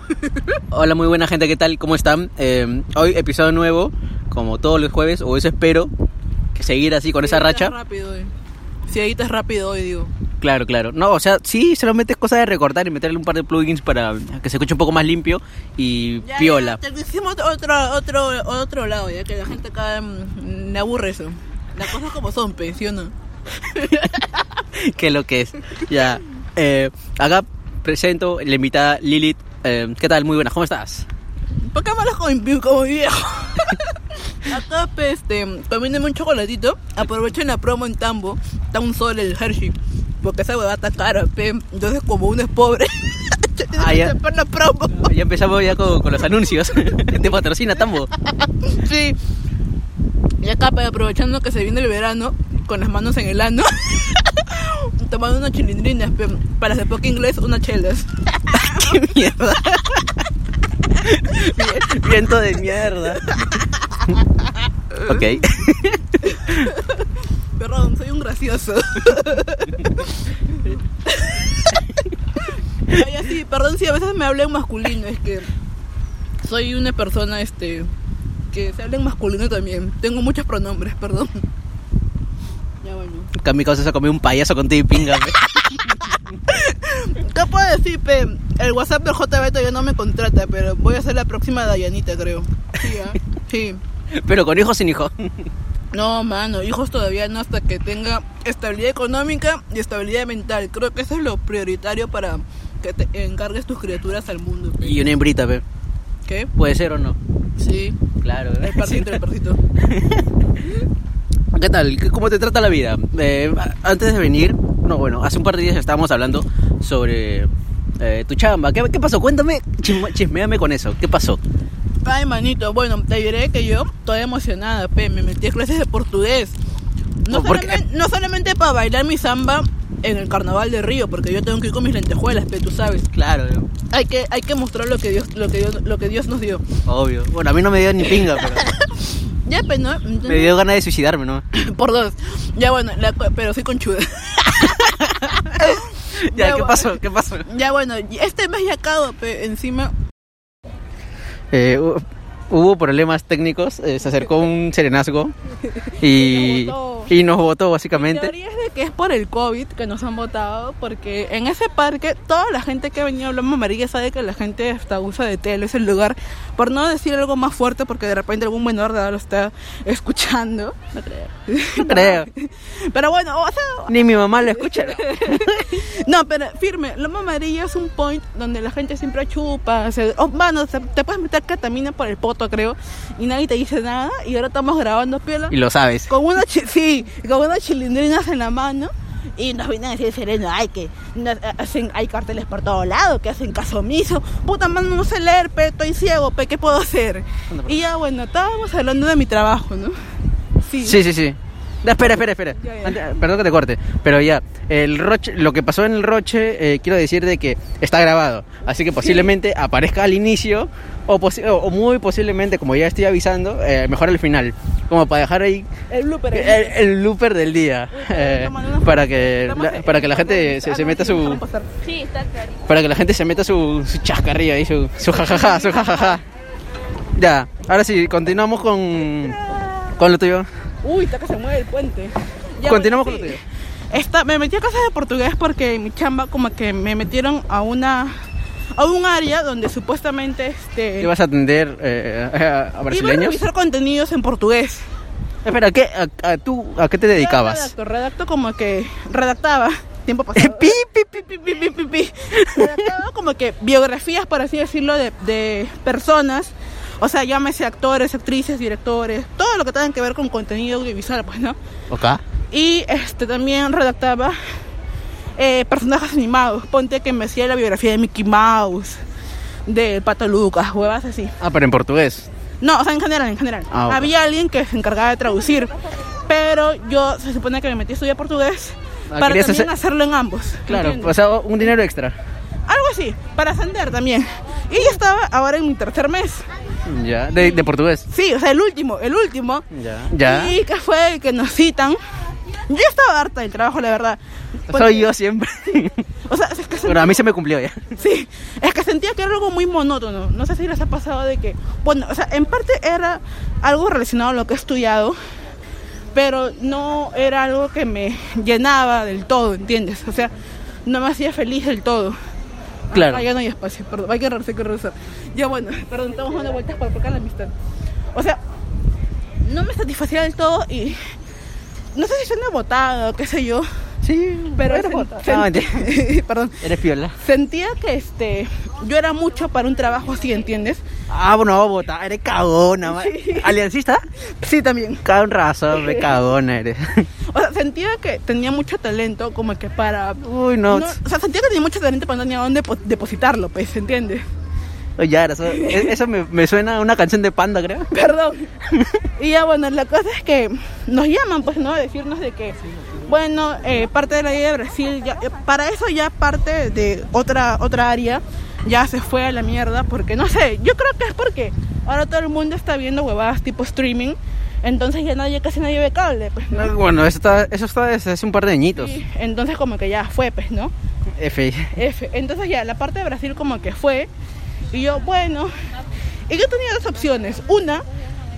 Hola, muy buena gente, ¿qué tal? ¿Cómo están? Eh, hoy episodio nuevo, como todos los jueves, o eso espero, que seguir así con esa racha. rápido hoy. Si editas rápido hoy, digo. Claro, claro. No, o sea, sí, solamente es cosa de recortar y meterle un par de plugins para que se escuche un poco más limpio y Ya, piola. ya, te hicimos otro, otro, otro lado, ya que la gente acá mm, le aburre eso. Las cosas como son, ¿sí o no? que lo que es. Ya. Eh, acá presento la invitada Lilith. Eh, ¿Qué tal? Muy buenas, ¿cómo estás? ¿Por qué me hablas como, viejo? Acá, pe, este, comiéndome un chocolatito. Aprovechen la promo en Tambo. Está un sol el Hershey. Porque esa huevada está cara, pe. Entonces, como uno es pobre, Ah, ya. la promo. Ya empezamos ya con, con los anuncios. Te patrocina Tambo. Sí. Y acá, aprovechando que se viene el verano, con las manos en el ano, tomando unas chilindrinas, pe, para hacer poco inglés, unas chelas. ¡Qué mierda! Viento de mierda. ok. Perdón, soy un gracioso. Ay, así, perdón si a veces me hablo en masculino, es que soy una persona este que se habla en masculino también. Tengo muchos pronombres, perdón. Ya bueno. Que mi causa se comió un payaso contigo y pinga. pe. ¿Qué puedo decir, pe? El WhatsApp del JB todavía no me contrata, pero voy a ser la próxima Dayanita, creo. Sí, ¿ah? Sí. Pero con hijos sin hijos. No, mano, hijos todavía no hasta que tenga estabilidad económica y estabilidad mental. Creo que eso es lo prioritario para que te encargues tus criaturas al mundo. pe. Y una hembrita, pe. ¿Qué? ¿Puede ser o no? Sí, Claro. el parcito, el parcito. ¿Qué tal? ¿Qué- ¿Cómo te trata la vida? Eh, antes de venir, no, bueno, hace un par de días estábamos hablando sobre eh, tu chamba. ¿Qué, qué pasó? Cuéntame, chisme- chismeame con eso. ¿Qué pasó? Ay, manito, bueno, te diré que yo estoy emocionada, pe. Me metí a clases de portugués. No, Oh, solamente, no solamente para bailar mi samba en el carnaval de Río, porque yo tengo que ir con mis lentejuelas, pe, tú sabes. Claro, Hay que, hay que mostrar lo que Dios, lo que Dios, lo que Dios nos dio. obvio. Bueno, a mí no me dio ni pinga, pero Ya, pe, ¿no? me dio ganas de suicidarme, ¿no? Por dos. Ya bueno, la- pero soy conchuda. Ya, Ya, ¿qué pasó? ¿Qué pasó? ya bueno, este mes ya acabo, pe, encima. Eh, hu- hubo problemas técnicos, eh, se acercó un serenazgo y, y nos votó La básicamente. teoría es de que es por el COVID que nos han votado, porque en ese parque toda la gente que ha venido a Loma Amarilla sabe que la gente hasta usa de tele, es el lugar, por no decir algo más fuerte, porque de repente algún menor de edad lo está escuchando. No creo. No creo. Pero bueno, o sea, Ni mi mamá lo escucha. No, pero firme, Loma Amarilla es un point donde la gente siempre chupa, se, oh, mano, se- te puedes meter catamina por el poto, creo, y nadie te dice nada, y ahora estamos grabando piola, Y lo sabes. con una, chi- sí, con unas chilindrinas en la mano, y nos vienen a decir sereno, ay, que hacen, hay carteles por todos lados, que hacen caso omiso, puta mano, no sé leer, estoy ciego, pe, ¿qué puedo hacer? Y ya, bueno, estábamos hablando de mi trabajo, ¿no? Sí. Sí, sí, sí. Espera, espera, espera. Ya, ya. Antes- perdón que te corte, pero ya, el Roche, lo que pasó en el Roche, eh, quiero decir de que está grabado, así que posiblemente aparezca al inicio o, posi- o- muy posiblemente, como ya estoy avisando, eh, mejor al final, como para dejar ahí El blooper. el el, el blooper del día, eh, para que la, para que la gente se, Ah, se meta sí, su. Sí, para que la gente se meta su, su chascarrillo ahí, su, su jajaja, su jajaja. Ya, ahora sí, continuamos con con lo tuyo. Uy, está que se mueve el puente. Ya, Continuamos con lo sí. Esta, me metí a clases de portugués porque mi chamba como que me metieron a una a un área donde supuestamente este ¿Ibas a atender eh, a, a iba a brasileños? revisar contenidos en portugués. Espera, ¿qué, a, a- ¿tú a qué te dedicabas? Redacto, redacto como que redactaba tiempo pasado. Pi, pi, pi, pi, pi, pi. Redactaba como que biografías, por así decirlo, de, de personas. O sea, llámese actores, actrices, directores, todo lo que tenga que ver con contenido audiovisual, pues, ¿no? Ok. Y este también redactaba eh, personajes animados. Ponte que me hacía la biografía de Mickey Mouse, de Pato Lucas, huevas así. Ah, pero en portugués. No, o sea, en general, en general. Ah. Había alguien que se encargaba de traducir. Pero yo se supone que me metí a estudiar portugués Ah, para también hacer- hacerlo en ambos. Claro, ¿entiendes? o sea, un dinero extra. Algo así, para ascender también. Y ya estaba ahora en mi tercer mes. Ya, de, de portugués. Sí, o sea, el último, el último. Ya. Ya. Y que fue el que nos citan. Yo estaba harta del trabajo, la verdad. Porque- Soy yo siempre. O sea, es que Bueno, a mí se me cumplió ya. Sí, es que sentía que era algo muy monótono. No sé si les ha pasado de que, bueno, o sea, en parte era algo relacionado a lo que he estudiado, pero no era algo que me llenaba del todo, ¿entiendes? O sea, no me hacía feliz del todo. Claro. Ah, ya no hay espacio, perdón, hay que regresar, hay que regresar. Ya bueno, perdón, estamos dando vueltas para acá la amistad. O sea, no me satisfacía del todo y no sé si suena botada qué sé yo, Sí, pero eres No, mentira. perdón, Eres piola. sentía que este yo era mucho para un trabajo así, ¿entiendes? Ah, bueno, bota. Eres cagona. ma- ¿Aliancista? Sí, también. Con razón, re cagona eres. O sea, sentía que tenía mucho talento como que para... Uy, no. no, o sea, sentía que tenía mucho talento pero no tenía dónde po- depositarlo, pues, ¿entiendes? Oye, ahora, eso, e- eso me, me suena a una canción de Panda, creo. Perdón. Y ya, bueno, la cosa es que nos llaman, pues, ¿no? A decirnos de que, bueno, eh, parte de la idea de Brasil, ya, eh, para eso ya parte de otra, otra área ya se fue a la mierda, porque no sé, yo creo que es porque ahora todo el mundo está viendo huevadas tipo streaming, entonces ya nadie, casi nadie ve cable, pues, ¿no? No, Bueno, eso está, eso está desde hace un par de añitos. Entonces como que ya fue, pues, ¿no? F. F. Entonces ya, la parte de Brasil como que fue. Y yo, bueno. Y yo tenía dos opciones. Una,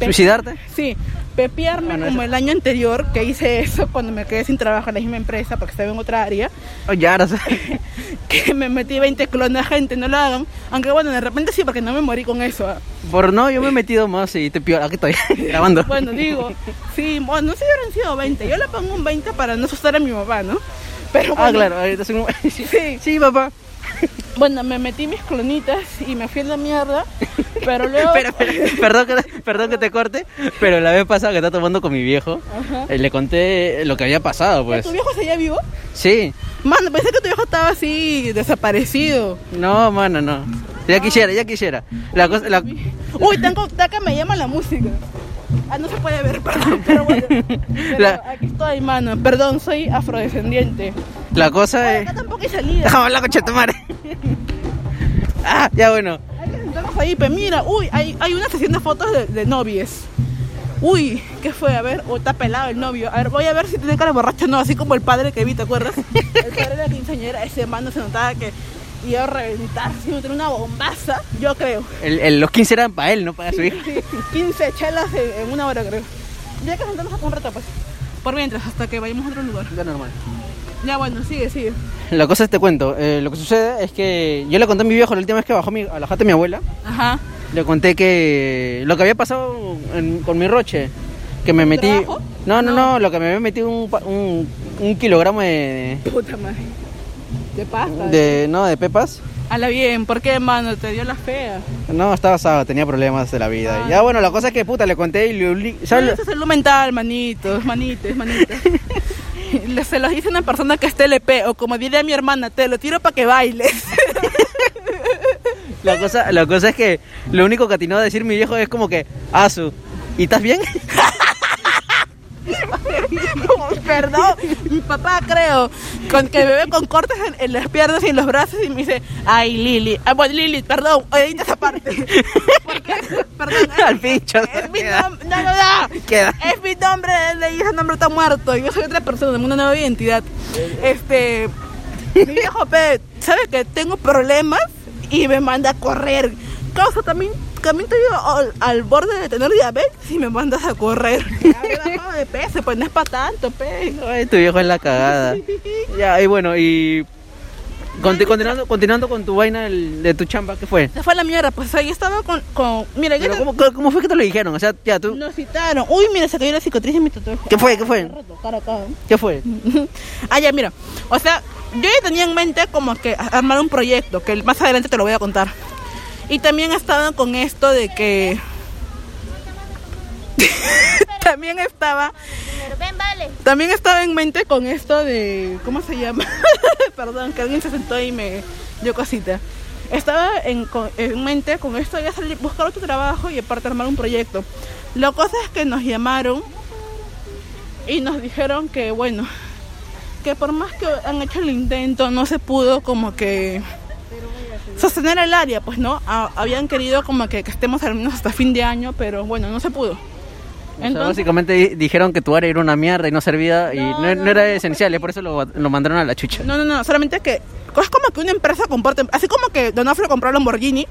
¿Suicidarte? Sí, pepearme Bueno, como eso- el año anterior, que hice eso cuando me quedé sin trabajo en la misma empresa porque estaba en otra área. Oye, ahora, Que me metí 20 clones a gente, no lo hagan. Aunque bueno, de repente sí, porque no me morí con eso. ah. por no, yo me he metido más y te piola. Aquí estoy grabando. Bueno, digo, sí, bueno, no sé si hubieran sido 20. Yo le pongo un 20 para no asustar a mi mamá, ¿no? Pero Ah, bueno, claro, ahorita soy un... Sí. sí, papá. Bueno, me metí mis clonitas y me fui a la mierda. Pero luego. Espera, espera, perdón que, perdón que te corte, pero la vez pasada que estaba tomando con mi viejo, eh, le conté lo que había pasado, pues. ¿Tu viejo seguía vivo? Sí, Mano, pensé que tu viejo estaba así desaparecido. no, mano, no. Ya quisiera, ya quisiera. La cosa, la... Uy, tengo, acá me llama la música. Ah, no se puede ver, perdón, pero bueno. Pero La- aquí estoy, mano. Perdón, soy afrodescendiente. La cosa es... acá tampoco hay salida. Déjame hablar, coche madre. Ah, ya bueno. Hay que sentarnos ahí, pero mira, uy, hay, hay una sesión de fotos de, de novies. Uy, ¿qué fue? A ver, o está pelado el novio. A ver, voy a ver si tiene cara borracho no, así como el padre que vi, ¿te acuerdas? El padre de la quinceañera, ese mano se notaba que iba a reventar, si no tenía una bombaza, yo creo. El, el- los 15 eran para él, no para su hijo. Sí, 15 chelas en, en una hora, creo. Ya que sentarnos acá un rato, pues. Por mientras, hasta que vayamos a otro lugar. Ya normal. Ya, bueno, sigue, sigue. La cosa es, te cuento, eh, lo que sucede es que yo le conté a mi viejo la última vez que bajó mi- a la jata de mi abuela, Ajá. le conté que lo que había pasado en- con mi roche, que me metí... trabajo? No, no, No. no, lo que me había metido un, un, un kilogramo de, Puta madre. ¿Qué pasa? de... No, de pepas. Hala bien, ¿por qué, mano? Te dio la fea. No, estaba sábado, tenía problemas de la vida. Ah. Ya bueno, la cosa es que puta, le conté y le... ¿sabes Eso es salud mental, manitos, manitos, manitos. Se los dice una persona que es TLP, o como diría mi hermana, te lo tiro para que bailes. La cosa, la cosa es que lo único que atinó a decir mi viejo es como que, Asu, ¿y estás bien? Perdón, mi papá creo, con que bebé con cortes en, en las piernas y en los brazos y me dice, ay Lili, ah, bueno Lili, perdón, edita esa parte. Porque, perdón, es- Al pincho. es mi nombre, no, no, no. Queda. Es mi nombre, ese nombre está muerto. Yo soy otra persona, tengo una nueva identidad. Este, mi viejo ¿sabes que tengo problemas? Y me manda a correr. Causa, también, también estoy al, al borde de tener diabetes y me mandas a correr. Ya de peso, pues no es para tanto, Pe. Ay, tu viejo es la cagada. Ya, y bueno, y... conti- continuando, continuando con tu vaina del- de tu chamba, ¿qué fue? Se fue a la mierda, pues ahí estaba con, con mira, yo Pero ¿cómo, cómo- cómo fue que te lo dijeron? O sea, ya tú... nos citaron. Uy, mira, se cayó la cicatriz en mi tatuaje. ¿Qué fue? ¿Qué fue? Acá. ¿Qué fue? ah, ya, mira. O sea, yo ya tenía en mente como que armar un proyecto, que más adelante te lo voy a contar. Y también estaba con esto de que... también estaba... También estaba en mente con esto de... ¿Cómo se llama? Perdón, que alguien se sentó y me dio cosita. Estaba en, en mente con esto de salir, buscar otro trabajo y aparte armar un proyecto. La cosa es que nos llamaron y nos dijeron que, bueno, que por más que han hecho el intento, no se pudo como que sostener el área, pues no, A- habían querido como que, que estemos al menos hasta fin de año, pero bueno, no se pudo. O sea, Entonces, básicamente di- dijeron que tu área era una mierda y no servía y No, no, no, no era esencial, y por eso lo, lo mandaron a la chucha. no, no, no, solamente que es como que una empresa comporta, así como que Donofrio compró Lamborghini,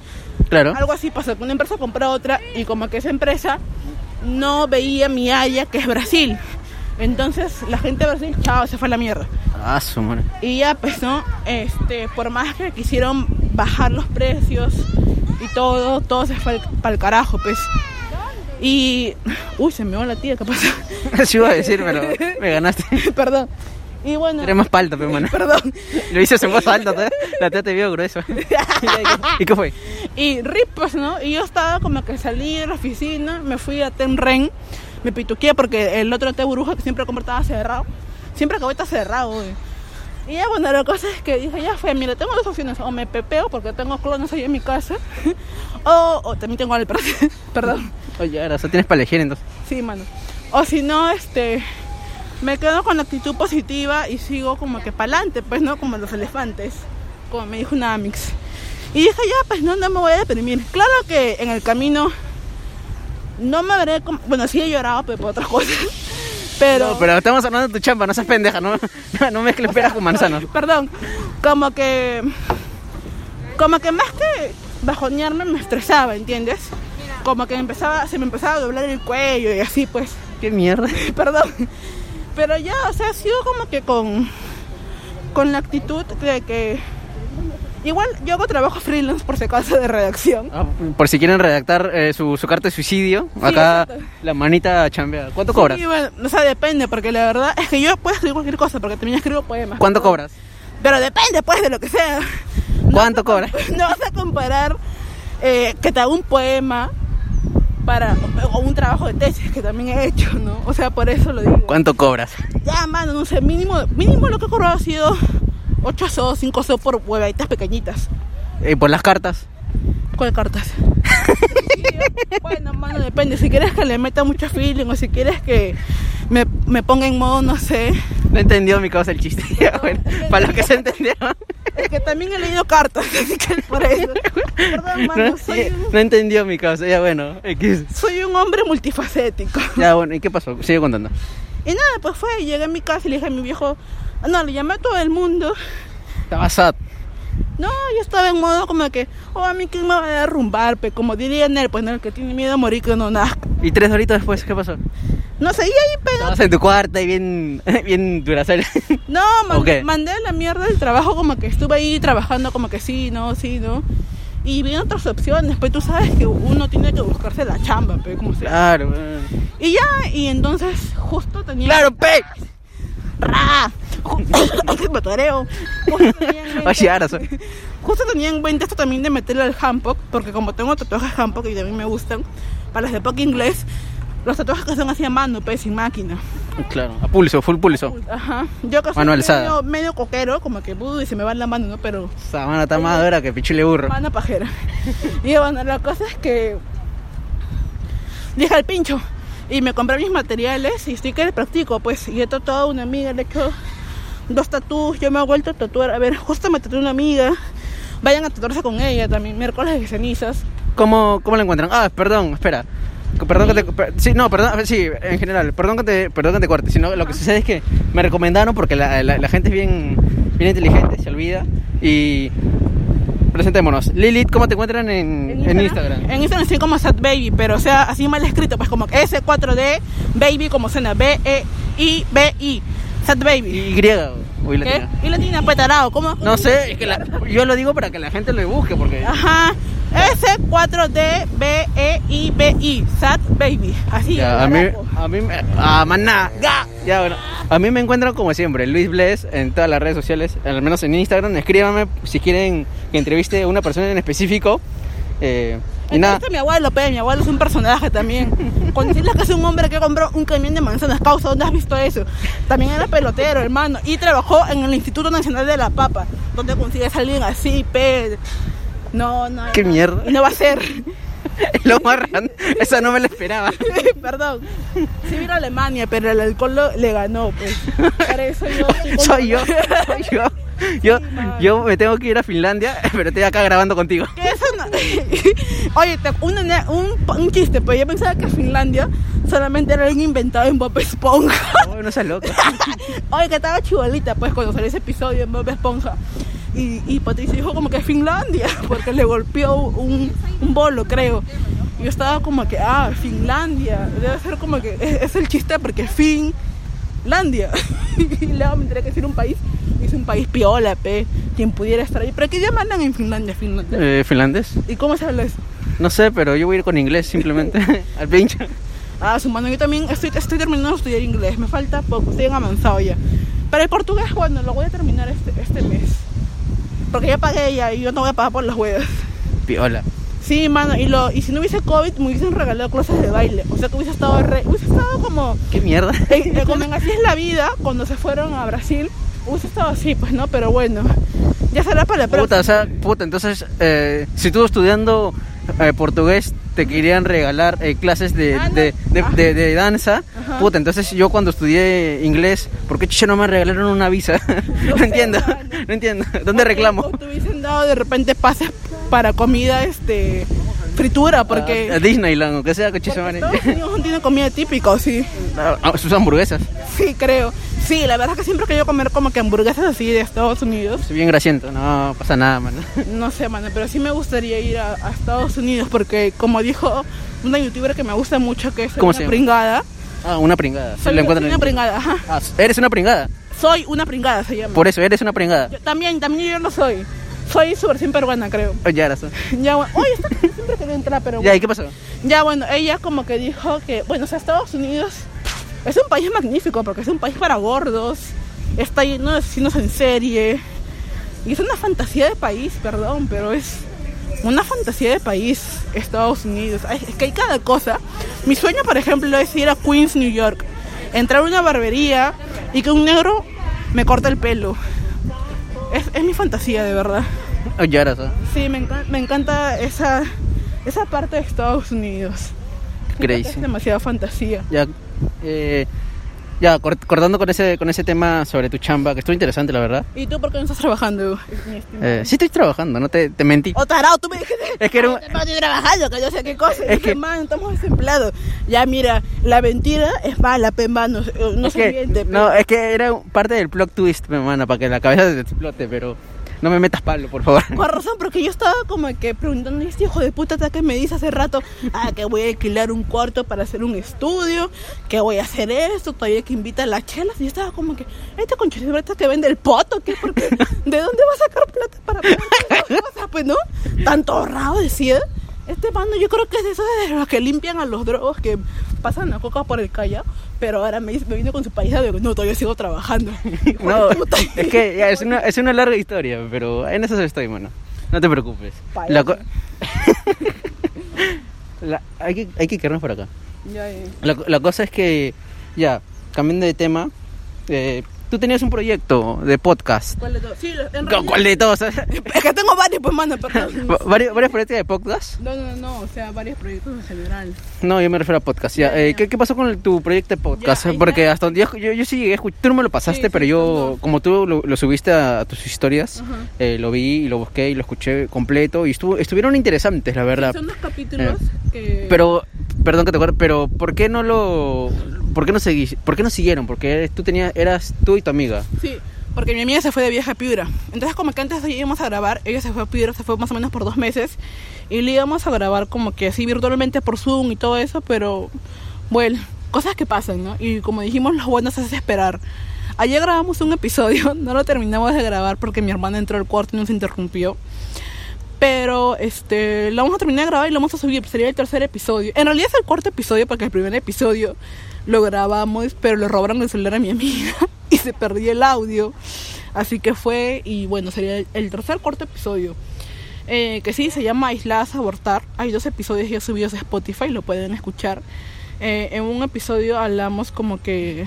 Claro. algo así pasó, que una empresa compró otra y como que esa empresa no veía mi área, que es Brasil. Entonces la gente de Brasil, chao, se fue a la mierda. Ah, su madre. Y ya, pues, ¿no? Este, por más que quisieron bajar los precios y todo, todo se fue para el carajo, pues. Y. Uy, se me va la tía, ¿qué pasa? Eso iba a decir, pero me ganaste. Perdón. Y bueno. Eres más palta, pero mano. Perdón. Lo hice en voz alta, ¿te? la tía te vio grueso. ¿Y qué fue? Y rip, pues, ¿no? Y yo estaba como que salí de la oficina, me fui a Tenren, me pituqué porque el otro té burbuja que siempre compré estaba cerrado. Siempre acabó está cerrado, güey. Y ya, bueno, la cosa es que dije, ya fue, mira, tengo dos opciones. O me pepeo porque tengo clones ahí en mi casa. o, o también tengo al Perdón. Oye, ahora, o sea, tienes para elegir entonces. Sí, mano. O si no, este, me quedo con la actitud positiva y sigo como que para adelante, pues, ¿no? Como los elefantes, como me dijo una Amix. Y dije, ya, pues, no, no me voy a deprimir. Claro que en el camino no me veré como... Bueno, sí he llorado, pero por otras cosas. Pero... No, pero estamos hablando de tu chamba, no seas pendeja, no, no, no mezcles peras con manzanas. Perdón, como que... Como que más que bajonearme me estresaba, ¿entiendes? Como que empezaba, se me empezaba a doblar el cuello y así, pues. ¿Qué mierda? Perdón. Pero ya, o sea, ha sido como que con, con la actitud de que... Igual yo hago trabajo freelance por si acaso de redacción. Ah, por si quieren redactar eh, su, su carta de suicidio, acá exacto. la manita chambea. ¿Cuánto cobras? Bueno, o sea, depende, porque la verdad es que yo puedo escribir cualquier cosa, porque también escribo poemas. ¿Cuánto cobras? Pero depende, pues, de lo que sea. ¿Cuánto cobras? No vas a comparar eh, que te haga un poema para o un trabajo de tesis que también he hecho, ¿no? O sea, por eso lo digo. ¿Cuánto cobras? Ya, mano, no sé, mínimo, mínimo lo que he cobrado ha sido 8 so, 5 so por huevaditas pequeñitas. Eh, por las cartas. ¿Cuál cartas? bueno, mano, depende. Si quieres que le meta mucho feeling o si quieres que me, me ponga en modo, no sé. No entendió mi causa el chiste. Bueno, para los que se entendieron. Es que también he leído cartas, así que por eso. Perdón, mano, No, soy un, no entendió mi causa. Ya, bueno. X. soy un hombre multifacético. Ya, bueno. ¿Y qué pasó? Sigue contando. Y nada, pues fue, llegué a mi casa y le dije a mi viejo, no, le llamé a todo el mundo. Estaba sad. No, yo estaba en modo como que, oh, a mí quién me va a derrumbar, pe, como diría él, pues no, el que tiene miedo a morir que no nazca. ¿Y tres horitas después qué pasó? No sé, y ahí pegó. Estabas en tu cuarta y bien, bien duracel. No, man- ¿O qué? mandé la mierda del trabajo como que estuve ahí trabajando como que sí, no, sí, no. Y vi otras opciones, pues tú sabes que uno tiene que buscarse la chamba, pe, como sea. Claro. bueno. Y ya, y entonces justo tenía... Claro, pe. En mente- Oye, ahora soy- Justo tenía en mente esto también de meterle al handpok, porque como tengo tatuajes handpok y también me gustan, para las de poco inglés, los tatuajes que son así a mano, pues sin máquina. Claro. A pulso, full pulso. Ajá. Yo que soy medio, medio coquero, como que uh, y se me va la mano, ¿no? Pero Esa mano está más dura que pichule burro. mano pajera. y bueno, la cosa es que dije al pincho y me compré mis materiales y estoy que le practico, pues. Y he tatuado a una amiga, le he hecho dos tatuos, yo me he vuelto a tatuar. A ver, justo me tatué una amiga. Vayan a tatuarse con ella también, miércoles de cenizas. ¿Cómo, ¿Cómo la encuentran? Ah, perdón, espera. Perdón que te. per- sí, no, perdón, sí, en general. Perdón que te, perdón que te corte. Sino lo que sucede es que me recomendaron porque la, la- la gente es bien, bien inteligente, se olvida. Y. Presentémonos. Lilith, ¿cómo te encuentran en, en Instagram? En Instagram estoy como Sad Baby, pero o sea, así mal escrito, pues como S4D, Baby como suena, E B-E-I-B-I. Sad Baby. Y griega, uy, ¿Qué? latina. Y latina, pues tarado, ¿cómo? No sé, es que la- yo lo digo para que la gente lo busque porque. Ajá. S4D B-E-I-B-I. Sad Baby. Así. Ya, a mí, a mí, me- a maná, ya, ya, bueno. A mí me encuentran como siempre, Luis Bless en todas las redes sociales, al menos en Instagram. Escríbanme si quieren que entreviste a una persona en específico. Eh, y nada, mi abuelo, pe, mi abuelo es un personaje también. Con decirles que es un hombre que compró un camión de manzanas, causa, ¿dónde has visto eso? También era pelotero, hermano, y trabajó en el Instituto Nacional de la Papa, donde consigues a alguien así, pe. No, no. Qué no. mierda. No va a ser. lo más esa no me la esperaba. Perdón. Sí vino a Alemania, pero el alcohol lo- le ganó, pues. Por eso yo. Soy yo, soy yo. Yo, Sí, yo me tengo que ir a Finlandia, pero estoy acá grabando contigo. Eso no- Oye, te- un, un, un chiste, pues yo pensaba que Finlandia solamente era alguien inventado en Bob Esponja. Oh, no seas loca. Oye, que estaba chibolita, pues, cuando salió ese episodio en Bob Esponja. Y, y Patricia dijo como que Finlandia, porque le golpeó un, un bolo, creo. Y yo estaba como que, ah, Finlandia. Debe ser como que, es, es el chiste porque Finlandia. y luego me enteré que decir un país. Es un país piola, pe. Quien pudiera estar ahí. Pero ¿qué idioma mandan en Finlandia, Finlandia? Eh, ¿Finlandés? ¿Y cómo se habla eso? No sé, pero yo voy a ir con inglés simplemente. Al pincho. Ah, su mano, yo también estoy, estoy terminando de estudiar inglés, me falta poco, estoy en avanzado ya. Pero el portugués, bueno, lo voy a terminar este, este mes. Porque ya pagué ya y yo no voy a pagar por las huevas. Piola. Sí, mano, y, lo, y si no hubiese COVID, me hubiesen regalado clases de baile. O sea que hubiese estado, re- hubiese estado como, ¿Qué mierda? eh, eh, como en Así es la vida, cuando se fueron a Brasil. Hubiese estado así, pues no, pero bueno, ya será para la Puta, próxima. o sea, puta, entonces, eh, si tú estudiando eh, portugués te querían regalar eh, clases de, Ah, no. de, de- Ah. de- danza, Ajá. puta, entonces yo cuando estudié inglés, ¿por qué chicha no me regalaron una visa? No, sé, entiendo, mano. no entiendo. ¿Dónde reclamo? O te hubiesen dado de repente pases para comida, este, fritura, porque... A, a Disneyland, o que sea, madre. Estados Unidos no tiene comida típica, ¿o sí? Ah, ah, sus hamburguesas, Sí, creo. Sí, la verdad es que siempre querido comer como que hamburguesas así de Estados Unidos. soy bien grasiento, no pasa nada, man. No sé, mano, pero sí me gustaría ir a, a Estados Unidos porque, como dijo una youtuber que me gusta mucho, que es ¿Cómo una se pringada. Ah, una pringada. Soy, una en- pringada, ajá. Ah, eres una pringada. Soy una pringada, se llama. Por eso, eres una pringada. Yo también, también yo lo soy. Soy su versión peruana, creo. Oh, ya, razón. Ya, bueno. Oye, esta siempre quería entrar, pero Ya, ¿y qué pasó? Ya, bueno, ella como que dijo que, bueno, o sea, Estados Unidos es un país magnífico porque es un país para gordos, está lleno de asesinos en serie y es una fantasía de país, perdón, pero es una fantasía de país, Estados Unidos. Es que hay cada cosa. Mi sueño, por ejemplo, es ir a Queens, New York, entrar a una barbería y que un negro me corte el pelo. Es, es mi fantasía, de verdad. Oh, ya, razón. Sí, me, encan- me encanta esa, esa parte de Estados Unidos. Crazy. Es demasiada fantasía. Ya, eh, ya cort- cortando con ese, con ese tema sobre tu chamba, que estuvo interesante, la verdad. ¿Y tú por qué no estás trabajando? Eh, sí estoy trabajando, no te, te mentí. Oh, tarado, tú me dijiste. Es que era un- "Ay, no estoy trabajando, que yo sé qué cosa. Es que- man, estamos desempleados. Ya, mira, la mentira es mala, pe, mano. eh, No es se que, miente, pe. no, es que era parte del plot twist, mi hermana, para que la cabeza te explote, pero no me metas palo, por favor. Con razón, porque yo estaba como que preguntando, este hijo de puta que me dice hace rato, ah, que voy a alquilar un cuarto para hacer un estudio, que voy a hacer esto, todavía que invita a las chelas. Y yo estaba como que, este conchito que vende el poto, ¿qué? Porque, ¿de dónde va a sacar plata para tantas cosas? Pues, ¿no? Tanto ahorrado, decía. Este mano yo creo que es de esos de los que limpian a los drogos que pasan la coca por el callao, pero ahora me, me vino con su país de no, todavía sigo trabajando. No, puta. es que ya, es, una, es una larga historia, pero en eso estoy, mano. No te preocupes. La co- La- hay, que, hay que quedarnos por acá. Ya, ya. La, la cosa es que, ya, cambiando de tema, eh, tú tenías un proyecto de podcast. ¿Cuál de todos? Sí, en ¿Cu- realidad- ¿Cuál de todos? Es que tengo varios, pues, mano, perdón. Va- ¿Varios, varios proyectos de podcast? No, no, no, o sea, varios proyectos en general. No, yo me refiero a podcast. Ya, Ya, eh, ya. ¿qué, qué pasó con el- tu proyecto de podcast? Porque hasta donde yo, yo, yo sí llegué tú no me lo pasaste, Sí, pero sí, yo, como tú lo, lo subiste a, tus historias, eh, lo vi y lo busqué y lo escuché completo y estuvo, estuvieron interesantes, la verdad. Son dos capítulos que... Pero, perdón que te acuerdo, pero ¿por qué no lo, por qué no seguís, por qué no siguieron? Porque tú tenías, eras tú y tu amiga. Sí, porque mi amiga se fue de viaje a Piura. Entonces, como que antes de íbamos a grabar, ella se fue a Piura, se fue más o menos por dos meses. Y le íbamos a grabar como que así virtualmente por Zoom y todo eso, pero bueno, cosas que pasan, ¿no? Y como dijimos, lo bueno es esperar. Ayer grabamos un episodio, no lo terminamos de grabar porque mi hermana entró al cuarto y nos interrumpió. Pero este, lo vamos a terminar de grabar y lo vamos a subir. Sería el tercer episodio. En realidad es el cuarto episodio porque el primer episodio lo grabamos, pero le robaron el celular a mi amiga y se perdió el audio. Así que fue, y bueno, sería el, tercer cuarto episodio. Eh, que sí, se llama Aisladas Abortar. Hay dos episodios ya subidos a Spotify, lo pueden escuchar. Eh, en un episodio hablamos como que...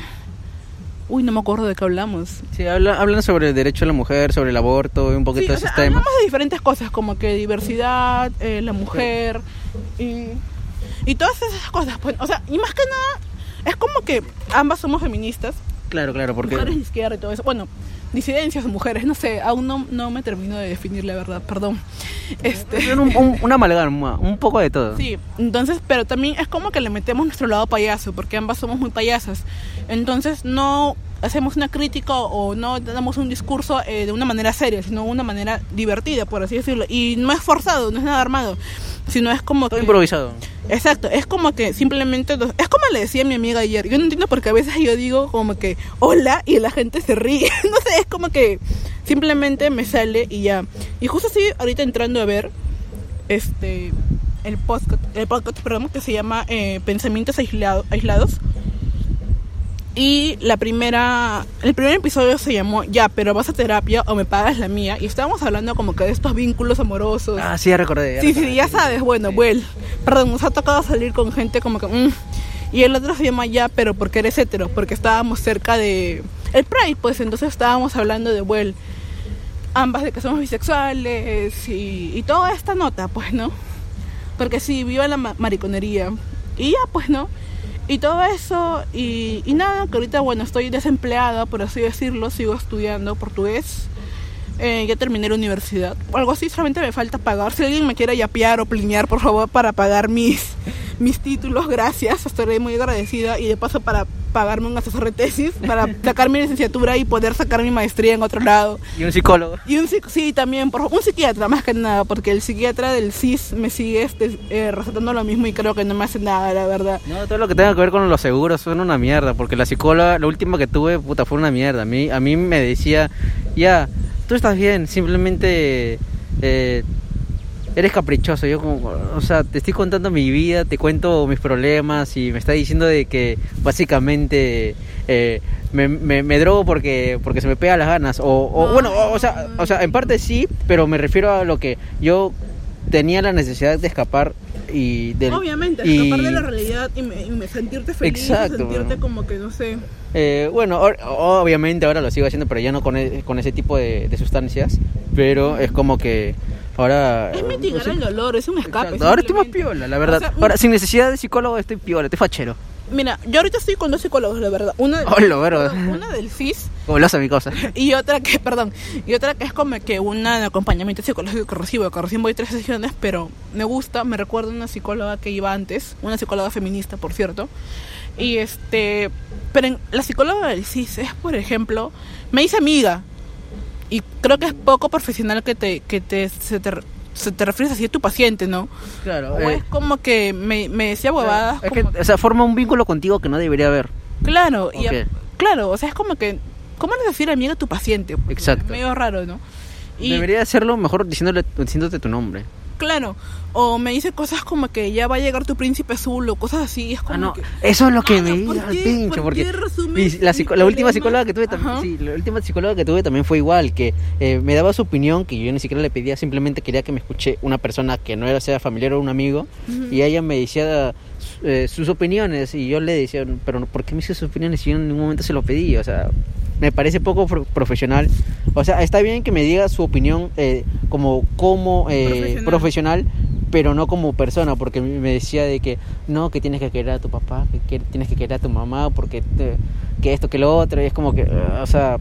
Uy, no me acuerdo de qué hablamos. Sí, habla- hablan sobre el derecho a la mujer, sobre el aborto y un poquito Sí, de esos sea, temas. hablamos de diferentes cosas, como que diversidad, eh, la mujer y, y todas esas cosas. Pues, o sea, y más que nada, es como que ambas somos feministas, Claro, claro, porque... mujeres de izquierda y todo eso. Bueno, disidencias mujeres, no sé, aún no, no me termino de definir la verdad, perdón. Este, Es un, un- una amalgama, un poco de todo. Sí, entonces, pero también es como que le metemos nuestro lado payaso, porque ambas somos muy payasas. Entonces no hacemos una crítica o no damos un discurso eh, de una manera seria, sino de una manera divertida, por así decirlo. Y no es forzado, no es nada armado, sino es como Todo que... improvisado. Exacto, es como que simplemente, los- es como le decía mi amiga ayer, yo no entiendo porque a veces yo digo como que hola y la gente se ríe, no sé, es como que simplemente me sale y ya. Y justo estoy ahorita entrando a ver este el podcast, el podcast perdón, que se llama eh, Pensamientos aislado- aislados. Y la primera, el primer episodio se llamó Ya, pero vas a terapia o me pagas la mía. Y estábamos hablando como que de estos vínculos amorosos. Ah, sí, ya recordé. ya Sí, recordé, sí, ya sabes, bueno, well, perdón, nos ha tocado salir con gente como que... mm, y el otro se llama ya, pero porque eres hetero, porque estábamos cerca de... El Pride, pues entonces estábamos hablando de, well, ambas de que somos bisexuales y, y toda esta nota, pues, ¿no? Porque sí, viva la ma- mariconería. Y ya, pues, ¿no? Y todo eso, y, y nada, que ahorita, bueno, estoy desempleada, por así decirlo, sigo estudiando portugués. Eh, ya terminé la universidad. Algo así, solamente me falta pagar. Si alguien me quiere yapear o plinear, por favor, para pagar mis, mis títulos, gracias. Estaré muy agradecida. Y de paso, para pagarme un asesor de tesis, para sacar mi licenciatura y poder sacar mi maestría en otro lado. Y un psicólogo. Y un sí, también, por un psiquiatra más que nada, porque el psiquiatra del CIS me sigue este, eh, recetando lo mismo y creo que no me hace nada, la verdad. No, todo lo que tenga que ver con los seguros son una mierda, porque la psicóloga, la última que tuve, puta, fue una mierda. A mí, a mí me decía, ya, tú estás bien, simplemente eh, eres caprichoso. Yo como, o sea, te estoy contando mi vida, te cuento mis problemas y me está diciendo de que básicamente eh, me, me, me drogo porque porque se me pega las ganas. O, o No, bueno, o, o sea, o sea, en parte sí, pero me refiero a lo que yo tenía la necesidad de escapar y del Obviamente, y- escapar de la realidad y, me- y me- sentirte feliz, y Exacto, sentirte bueno. como que, no sé... Eh, bueno, or- obviamente ahora lo sigo haciendo, pero ya no con, e- con ese tipo de, de sustancias. Pero es como que ahora. Es eh, mitigar no sé. el dolor, es un escape. Exacto. Ahora estoy más piola, la verdad. O sea, ahora, sin necesidad de psicólogo, estoy piola, estoy fachero. Mira, yo ahorita estoy con dos psicólogos, la verdad. Una, Hola, verdad. una del CIS Golosa mi cosa. y otra que, perdón, y otra que es como que una de acompañamiento psicológico que recibo, que recién voy tres sesiones, pero me gusta, me recuerda a una psicóloga que iba antes, una psicóloga feminista, por cierto. Y este, pero en- la psicóloga del CIS es, por ejemplo, me dice amiga, y creo que es poco profesional que te, que te, se te, se te refieres así a tu paciente, ¿no? Claro. O es como que me, me decía huevadas. es que, o sea, forma un vínculo contigo que no debería haber. Claro, y a- Ok. claro, o sea, es como que, ¿cómo le decir amiga a tu paciente? Exacto. Es medio raro, ¿no? Y Debería hacerlo mejor diciéndole, diciéndote tu nombre. Claro, o me dice cosas como que ya va a llegar tu príncipe azul o cosas así, es como Ah, no, que... eso es lo que me ¿por qué- pincho, por porque qué mi- la, la última psicóloga que tuve también, sí, la última psicóloga que tuve también fue igual, que eh, me daba su opinión, que yo ni siquiera le pedía, simplemente quería que me escuche una persona que no era sea familiar o un amigo, y ella me decía eh, sus opiniones, y yo le decía, pero ¿por qué me dice sus opiniones si yo en ningún momento se lo pedí? O sea, me parece poco pro- profesional. O sea, está bien que me diga su opinión eh, como, como eh, Profesional. profesional, pero no como persona, porque me decía de que no, que tienes que querer a tu papá, que, que tienes que querer a tu mamá, porque te- que esto, que lo otro, y es como que, eh, o sea,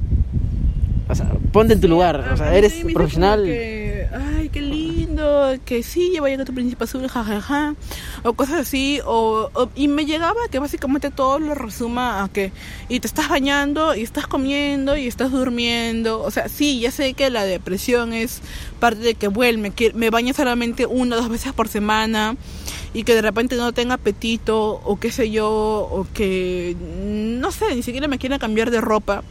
o sea, ponte en tu lugar, o sea, eres profesional. que, Ay, qué lindo, que sí, ya va a llegar tu príncipe azul, jajaja, o cosas así, o, o- y me llegaba que básicamente todo lo resuma a que, y te estás bañando, y estás comiendo, y estás durmiendo, o sea, sí, ya sé que la depresión es parte de que, bueno, me, quie- me baño solamente una o dos veces por semana, y que de repente no tenga apetito, o qué sé yo, o que, no sé, ni siquiera me quiera cambiar de ropa,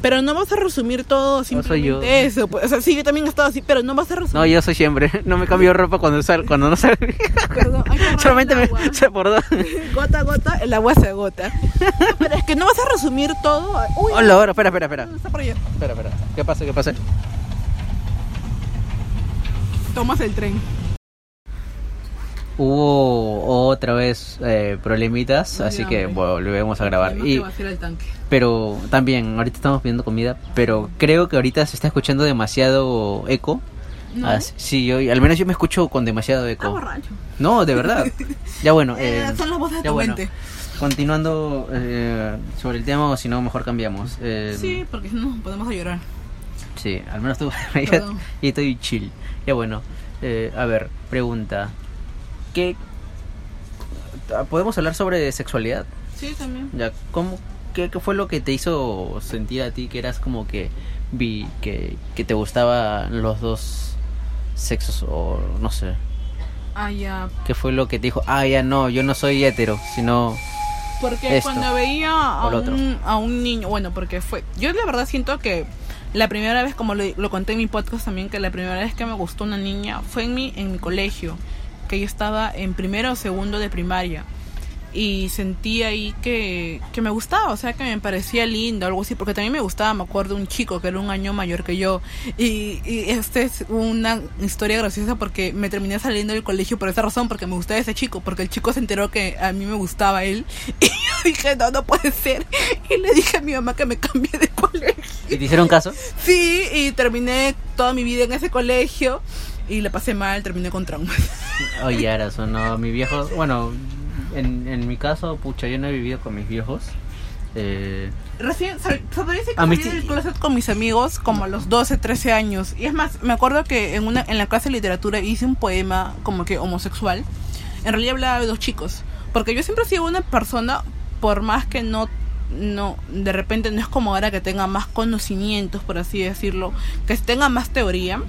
pero no vas a resumir todo soy simplemente yo. eso. pues, o sea, sí, yo también he estado así, pero no vas a resumir. No, yo soy siempre, no me cambio de ropa cuando sal, cuando no salgo. Perdón, que Solamente me se. Gota a gota, el agua se agota. No, pero es que no vas a resumir todo. Uy, Hola, ahora, espera, espera, espera. no, está por allá. Espera, espera. ¿Qué pasa? ¿Qué pasa? Tomas el tren. Hubo otra vez eh, problemitas, así que hambre. volvemos a grabar. Y, que va a ser el tanque. pero también, ahorita estamos pidiendo comida, pero creo que ahorita se está escuchando demasiado eco. No. Ah, sí, yo, al menos yo me escucho con demasiado eco. No, de verdad. Ya bueno, Eh, eh, son las voces de tu bueno. mente. Continuando eh, sobre el tema, o si no, mejor cambiamos. Eh, Sí, porque si no podemos a llorar. Sí, al menos tú. Perdón. y estoy chill. Ya bueno. eh, a ver, pregunta. ¿Qué. ¿Podemos hablar sobre sexualidad? Sí, también. Ya, ¿cómo, qué, qué fue lo que te hizo sentir a ti que eras como que vi que, que te gustaban los dos sexos o no sé? Ah, ya. ¿Qué fue lo que te dijo? Ah, ya no, yo no soy hetero, sino... Porque Esto. cuando veía a un, a un niño, bueno, porque fue, yo la verdad siento que la primera vez, como lo, conté en mi podcast también, que la primera vez que me gustó una niña fue en mi, en mi colegio, que yo estaba en primero o segundo de primaria. Y sentí ahí que, que me gustaba, o sea, que me parecía lindo, algo así, porque también me gustaba, me acuerdo, un chico que era un año mayor que yo. Y, y esta es una historia graciosa porque me terminé saliendo del colegio por esa razón, porque me gustaba ese chico, porque el chico se enteró que a mí me gustaba él. Y yo dije, no, no puede ser. Y le dije a mi mamá que me cambié de colegio. ¿Y te hicieron caso? Sí, y terminé toda mi vida en ese colegio. Y le pasé mal, terminé con traumas. Oye, ahora no, mi viejo, bueno, en, en mi caso, pucha, yo no he vivido con mis viejos. Eh, Recién sal- que A salí sí- del closet con mis amigos como a los 12, 13 años. Y es más, me acuerdo que en una en la clase de literatura hice un poema como que homosexual. En realidad hablaba de dos chicos. Porque yo siempre he sido una persona, por más que no, no, de repente no es como ahora que tenga más conocimientos, por así decirlo, que tenga más teoría.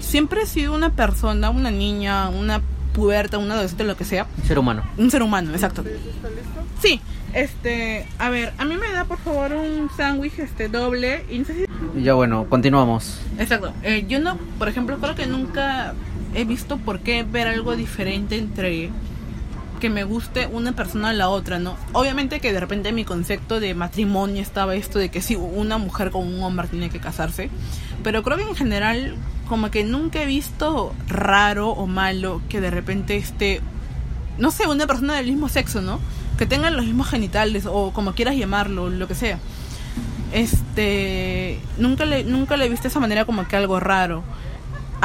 Siempre he sido una persona, una niña, una puberta, una adolescente, lo que sea, un ser humano. un ser humano, exacto. Sí, este, a ver, a mí me da por favor un sándwich este doble y no sé si Ya bueno, continuamos. Exacto. Eh, yo no, por ejemplo, creo que nunca he visto por qué ver algo diferente entre que me guste una persona a la otra, ¿no? Obviamente que de repente en mi concepto de matrimonio estaba esto de que sí, una mujer con un hombre tiene que casarse, pero creo que en general como que nunca he visto raro o malo que de repente esté, no sé, una persona del mismo sexo, ¿no? Que tengan los mismos genitales o como quieras llamarlo, lo que sea este nunca le nunca le he visto de esa manera como que algo raro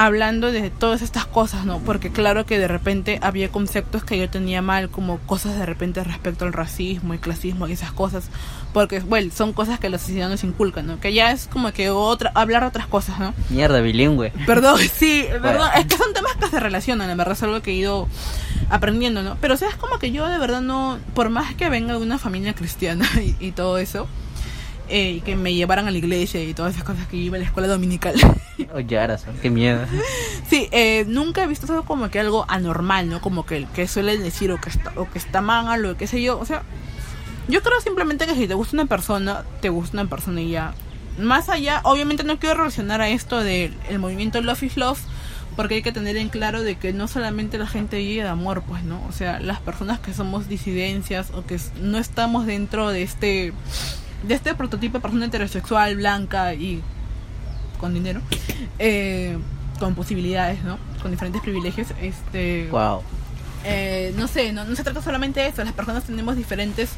hablando de todas estas cosas no porque claro que de repente había conceptos que yo tenía mal como cosas de repente respecto al racismo y clasismo y esas cosas porque bueno son cosas que la sociedad nos inculca no que ya es como que otra hablar otras cosas no Mierda, bilingüe. Perdón, sí, perdón. Es que son temas que se relacionan, en verdad es algo que he ido aprendiendo, ¿no? Pero o sea, es como que yo de verdad no, por más que venga de una familia cristiana y, y todo eso, eh, y que me llevaran a la iglesia y todas esas cosas que iba a la escuela dominical. Oye, ahora qué miedo. sí, eh, nunca he visto eso como que algo anormal, ¿no? Como que, que suelen decir o que está, o que está mal o qué sé yo. O sea, yo creo simplemente que si te gusta una persona, te gusta una persona y ya. Más allá, obviamente no quiero relacionar a esto del el movimiento Love is Love, porque hay que tener en claro de que no solamente la gente vive de amor, pues, ¿no? O sea, las personas que somos disidencias o que no estamos dentro de este de este prototipo de persona heterosexual, blanca y con dinero, eh, con posibilidades, ¿no? Con diferentes privilegios, este Wow. eh, no sé, no, no se trata solamente de eso, las personas tenemos diferentes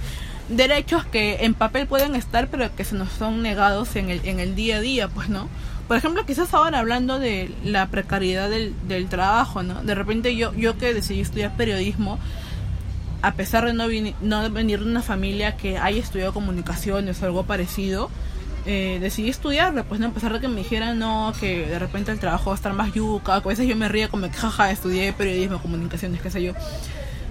derechos que en papel pueden estar, pero que se nos son negados en el, en el día a día, pues, ¿no? Por ejemplo, quizás ahora hablando de la precariedad del, del trabajo, ¿no? De repente yo, yo que decidí estudiar periodismo, a pesar de no, no venir de una familia que haya estudiado comunicaciones o algo parecido, eh, decidí estudiarla, pues no, a pesar de que me dijeran no, que de repente el trabajo va a estar más yuca, a veces yo me ría como que jaja, estudié periodismo, comunicaciones, qué sé yo.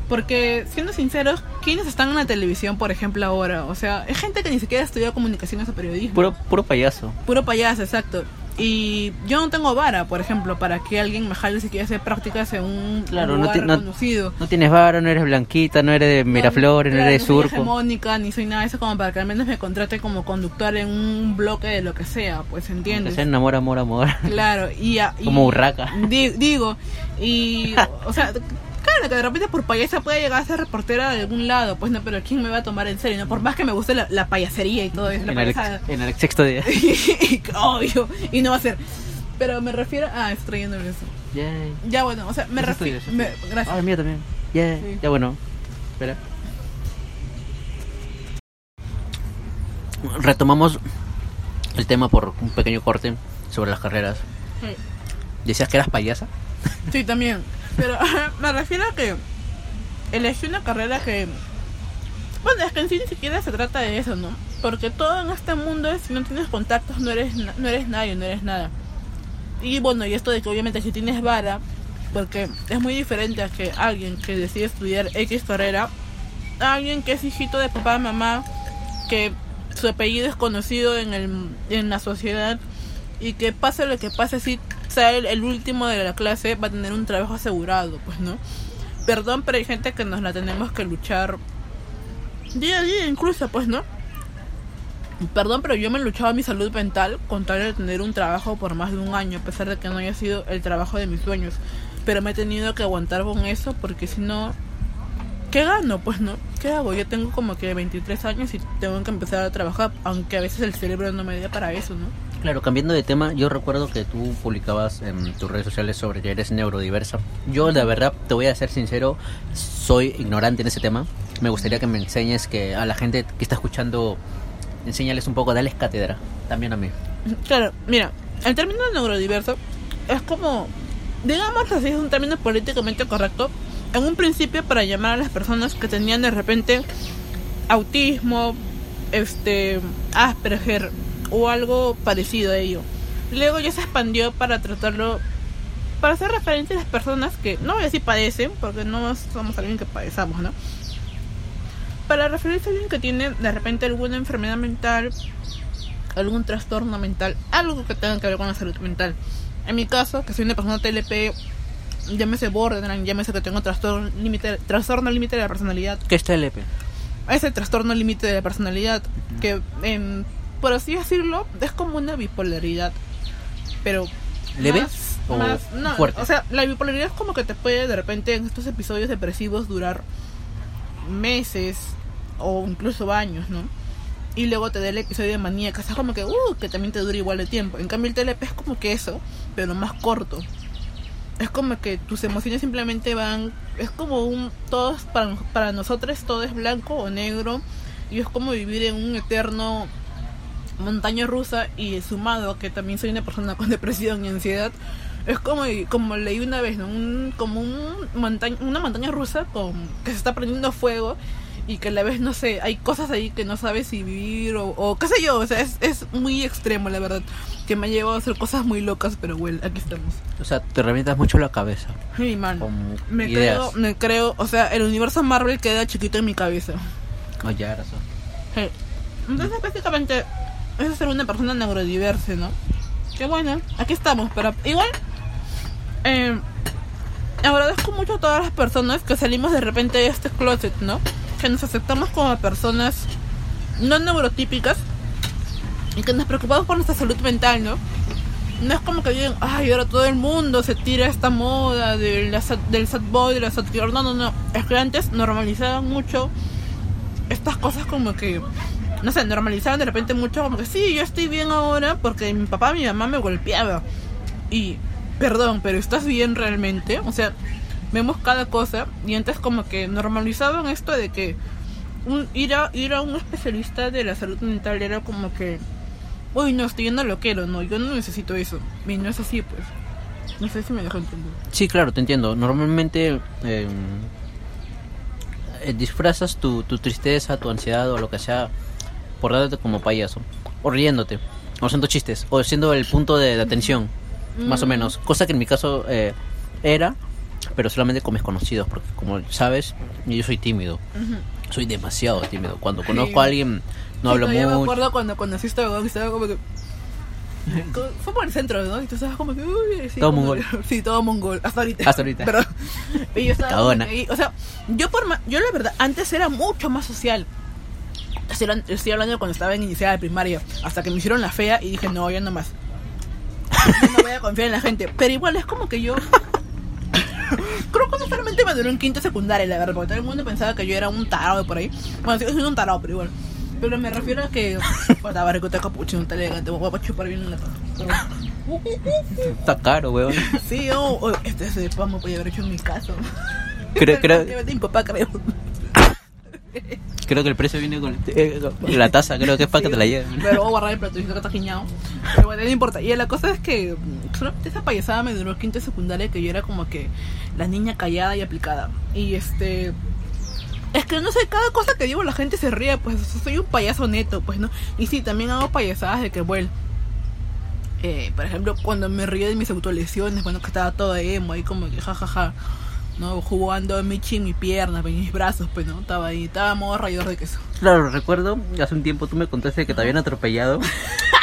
Porque, siendo sinceros, ¿quiénes están en la televisión, por ejemplo, ahora? O sea, es gente que ni siquiera estudió comunicaciones o periodismo. Puro, puro payaso. Puro payaso, exacto. Y yo no tengo vara, por ejemplo, para que alguien me jale si quiere hacer prácticas en un Claro, no lugar no-. No tienes vara, no eres blanquita, no eres de Miraflores, no, Claro, eres de soy Surco. hegemónica, ni soy nada de eso como para que al menos me contrate como conductor en un bloque de lo que sea, pues entiendes. sea amor, amor, amor. Claro, y, y- Como Urraca. di- digo, y o sea, claro que de repente por payasa puede llegar a ser reportera de algún lado, pues no, pero quién me va a tomar en serio, no por más que me guste la, la payasería y todo eso, En el, payasada. en el sexto día. y, obvio, y no va a ser. Pero me refiero a estoy trayendo eso. Yay. Ya bueno, o sea, me refiero gracias. Ah, el mío también. Yeah. Sí. Ya bueno. Espera. Retomamos el tema por un pequeño corte sobre las carreras. Sí. Decías que eras payasa. Sí, también. Pero me refiero a que elegí una carrera que... Bueno, es que en sí ni siquiera se trata de eso, ¿no? Porque todo en este mundo es, si no tienes contactos, no eres, no eres nadie, no eres nada. Y bueno, y esto de que obviamente si tienes vara, porque es muy diferente a que alguien que decide estudiar X carrera, alguien que es hijito de papá, mamá, que su apellido es conocido en, el, en la sociedad y que pase lo que pase, si sea el, el último de la clase, va a tener un trabajo asegurado, pues, ¿no? Perdón, pero hay gente que nos la tenemos que luchar día a día incluso, pues, ¿no? Perdón, pero yo me he luchado a mi salud mental con tal de tener un trabajo por más de un año, a pesar de que no haya sido el trabajo de mis sueños. Pero me he tenido que aguantar con eso porque si no, ¿qué gano? Pues no, ¿qué hago? Yo tengo como que 23 años y tengo que empezar a trabajar, aunque a veces el cerebro no me da para eso, ¿no? Claro, cambiando de tema, yo recuerdo que tú publicabas en tus redes sociales sobre que eres neurodiversa. Yo, la verdad, te voy a ser sincero, soy ignorante en ese tema. Me gustaría que me enseñes que a la gente que está escuchando, enséñales un poco, dales cátedra, también a mí. Claro, mira, el término neurodiverso es como, digamos así, es un término políticamente correcto. En un principio para llamar a las personas que tenían de repente autismo, este, Asperger o algo parecido a ello. Luego ya se expandió para tratarlo, para hacer referencia a las personas que, no voy a decir padecen, porque no somos alguien que padezamos, ¿no? Para referirse a alguien que tiene de repente alguna enfermedad mental, algún trastorno mental, algo que tenga que ver con la salud mental. En mi caso, que soy una persona TLP, llámese borderline, llámese que tengo trastorno límite, trastorno límite de la personalidad, ¿Qué es TLP? ese trastorno límite de la personalidad, que em, por así decirlo, es como una bipolaridad, pero ¿Leve más- o más- no, fuerte? o sea, la bipolaridad es como que te puede de repente en estos episodios depresivos durar meses o incluso años, ¿no? Y luego te da el episodio de manía, que es como que, uh, que también te dura igual de tiempo. En cambio el TLP es como que eso, pero más corto. Es como que tus emociones simplemente van, es como un, todos, para, para nosotros todo es blanco o negro, y es como vivir en un eterno montaña rusa y sumado a que también soy una persona con depresión y ansiedad es como como leí una vez ¿no? un, como un montaña, una montaña rusa con que se está prendiendo fuego y que a la vez no sé hay cosas ahí que no sabes si vivir o, o qué sé yo o sea es, es muy extremo la verdad que me ha llevado a hacer cosas muy locas pero bueno aquí estamos O sea, te revientas mucho la cabeza mano con me ideas. creo me creo o sea el universo Marvel queda chiquito en mi cabeza Oh, ya, razón. Sí. Entonces, básicamente, es ser una persona neurodiversa, ¿no? Que bueno, aquí estamos, pero igual, eh, agradezco mucho a todas las personas que salimos de repente de este closet, ¿no? Que nos aceptamos como personas no neurotípicas y que nos preocupamos por nuestra salud mental, ¿no? No es como que digan, ay, ahora todo el mundo se tira esta moda de la sad- del sad boy, de la sad girl". No, no, no. Es que antes normalizaban mucho estas cosas como que no sé, normalizaban de repente mucho como que sí, yo estoy bien ahora porque mi papá, mi mamá me golpeaba. Y perdón, pero ¿estás bien realmente? O sea, vemos cada cosa y antes como que normalizaban esto de que un, ir, a, ir a un especialista de la salud mental era como que, uy, no, estoy yendo lo quiero, no, yo no necesito eso. Y no es así, pues. No sé si me dejo entender. Sí, claro, te entiendo. Normalmente eh, eh, disfrazas tu, tu tristeza, tu ansiedad o lo que sea por dándote como payaso. O riéndote. O haciendo chistes. O siendo el punto de, de atención. Más o menos. Cosa que en mi caso eh, era, pero solamente con mis conocidos. Porque como sabes, yo soy tímido. Soy demasiado tímido. Cuando conozco a alguien, no hablo Sí, todavía me mucho. acuerdo cuando conociste a estaba como que. Fue por el centro, ¿no? Y tú estabas como que. Uy, sí, Todo mongol. Sí, todo mongol. Hasta ahorita. Hasta ahorita. Pero. Y yo estaba. ahí, o sea, yo por ma- Yo la verdad, antes era mucho más social. Estoy hablando, cuando estaba en iniciada de primaria. Hasta que me hicieron la fea y dije, no, ya no más. No voy a confiar en la gente. Pero igual es como que yo. Creo que no solamente me duró en quinta secundaria, la verdad, porque todo el mundo pensaba que yo era un tarado por ahí. Bueno, sigo siendo un tarado, pero igual. Pero me refiero a que. Estaba rico, te capuchino, te elegante, voy a chupar bien en la Está caro, weón. Sí, oh, oh, este es de me podía haber hecho en mi caso. Creo, creo, mi papá, creo. Creo que el precio viene con eh, la taza. Creo que es para que te la lleven. Pero voy a guardar el plato que está giñado. Pero bueno, no importa. Y la cosa es que solamente esa payasada me duró quinta secundaria que yo era como que la niña callada y aplicada. Y este. Es que no sé, cada cosa que digo la gente se ríe, pues soy un payaso neto, pues no. Y sí, también hago payasadas de que, bueno, eh, por ejemplo, cuando me río de mis autolesiones, bueno, que estaba todo emo, ahí como que jajaja, ¿no? Jugando en mi chin, mi pierna, en mis brazos, pues no, estaba ahí, estaba modo rayador de queso. Claro, recuerdo, hace un tiempo tú me contaste que te habían atropellado,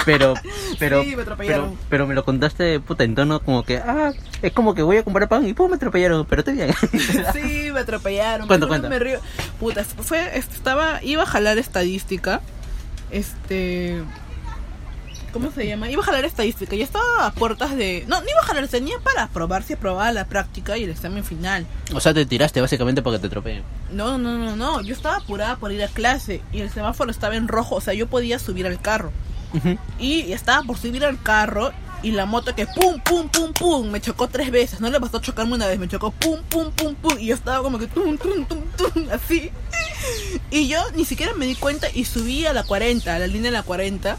pero, pero, Sí, me atropellaron. pero, pero me lo contaste, puta, en tono como que, ah, es como que voy a comprar pan y pum, me atropellaron, pero estoy bien. Sí, me atropellaron. Cuenta, pero cuenta. Me río. Puta, fue, estaba, iba a jalar estadística. Este. ¿Cómo se llama? Iba a jalar estadística. Ya estaba a puertas de. No, no iba a jalar, tenía para probar si aprobaba la práctica y el examen final. o sea, te tiraste básicamente porque te atropellen. No, no, no, no. Yo estaba apurada por ir a clase y el semáforo estaba en rojo. O sea, yo podía subir al carro. Ujú. Y estaba por subir al carro y la moto que pum, pum, pum, pum, me chocó tres veces. No le bastó chocarme una vez, me chocó pum, pum, pum, pum. Y yo estaba como que tum, tum, tum, tum, así. Y yo ni siquiera me di cuenta y subí a la 40, a la línea de la 40,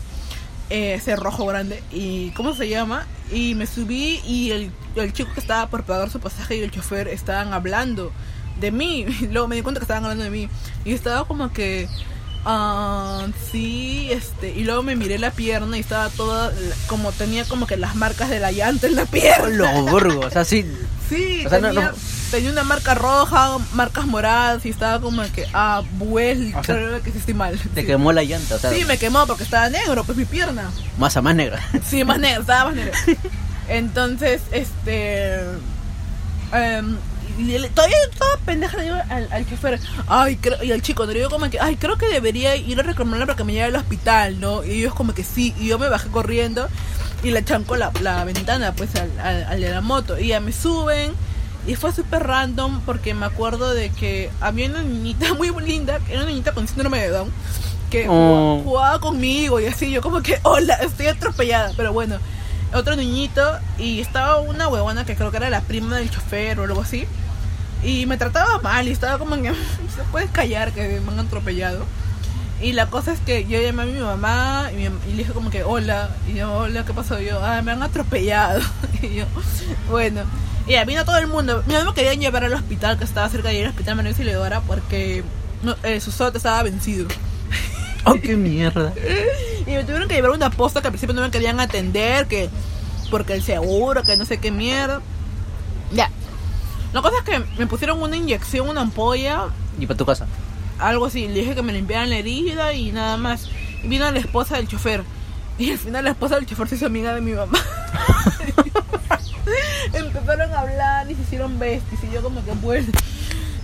eh, ese rojo grande. ¿Y cómo se llama? Y me subí y el, el chico que estaba por pagar su pasaje y el chofer estaban hablando de mí. Luego me di cuenta que estaban hablando de mí. Y estaba como que... Ah, sí, este, y luego me miré la pierna y estaba toda, como tenía como que las marcas de la llanta en la pierna. Lo burgo, o sea, sí, Sí, O sea, no- tenía, no- tenía una marca roja, marcas moradas y estaba como que, ah, vuel, O sea, creo que sí estoy mal. te sí. quemó la llanta, o sea, Sí, me quemó porque estaba negro, pues mi pierna. masa más negra. Sí, más negro, estaba más negro. Entonces, este. em, le- todavía toda pendeja le digo al, al chofer, ay, creo, y al chico, le digo como que, ay, creo que debería ir a reclamarla para que me lleve al hospital, ¿no? Y ellos como que sí, y yo me bajé corriendo y le chancó la, la ventana, pues, al, al, al de la moto. Y ya me suben, y fue súper random porque me acuerdo de que había una niñita muy linda, era una niñita con síndrome de Down, que Oh. jugaba- jugaba conmigo y así, yo como que, hola, estoy atropellada, pero bueno, otro niñito y estaba una huevona que creo que era la prima del chofer o algo así. Y me trataba mal y estaba como que se puedes callar que me han atropellado. Y la cosa es que yo llamé a mi mamá y, mi- y le dije como que hola. Y yo, hola, ¿qué pasó? Y yo, ah, me han atropellado. Y yo, bueno. Y ya vino todo el mundo. Mi mamá querían llevar al hospital que estaba cerca de ahí, el hospital Manuel Auxiliadora, porque no, eh, su SOT estaba vencido. oh, qué mierda. Y me tuvieron que llevar una posta que al principio no me querían atender, que porque el seguro, que no sé qué mierda. La cosa es que me pusieron una inyección, una ampolla, Y para tu casa. algo así. Le dije que me limpiaran la herida y nada más. Y vino la esposa del chofer. Y al final la esposa del chofer se hizo amiga de mi mamá. Empezaron a hablar y se hicieron besties. Y yo como que pues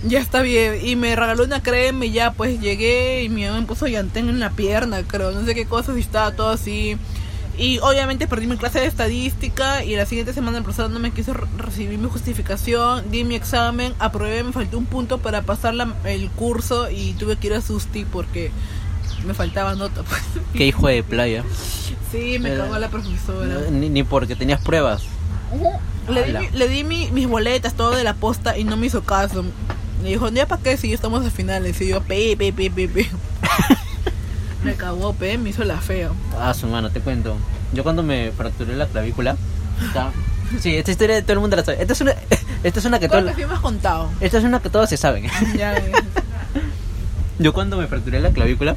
ya está bien. Y me regaló una crema y ya pues llegué y mi mamá me puso llantén en la pierna, creo. No sé qué cosas y estaba todo así. Y obviamente perdí mi clase de estadística y la siguiente semana el profesor no me quiso re- recibir mi justificación, di mi examen, aprobé, me faltó un punto para pasar la- el curso y tuve que ir a Susti porque me faltaba nota. pues. Qué hijo de playa. Sí, me Pero- cagó la profesora. Ni, ni porque tenías pruebas. Le di, mi- le di mi- mis boletas, todo de la posta y no me hizo caso. Me dijo, ¿ya para qué si ya estamos a finales? Y yo, pe, pe, pe, pe, pe. me cagó, pe, me hizo la fea. Ah, su mano, te cuento. Yo cuando me fracturé la clavícula. Sí, esta historia todo el mundo la sabe. Esta es una, esta es una que me has contado. esta es una que todos se saben. Ya, ya. Yo cuando me fracturé la clavícula,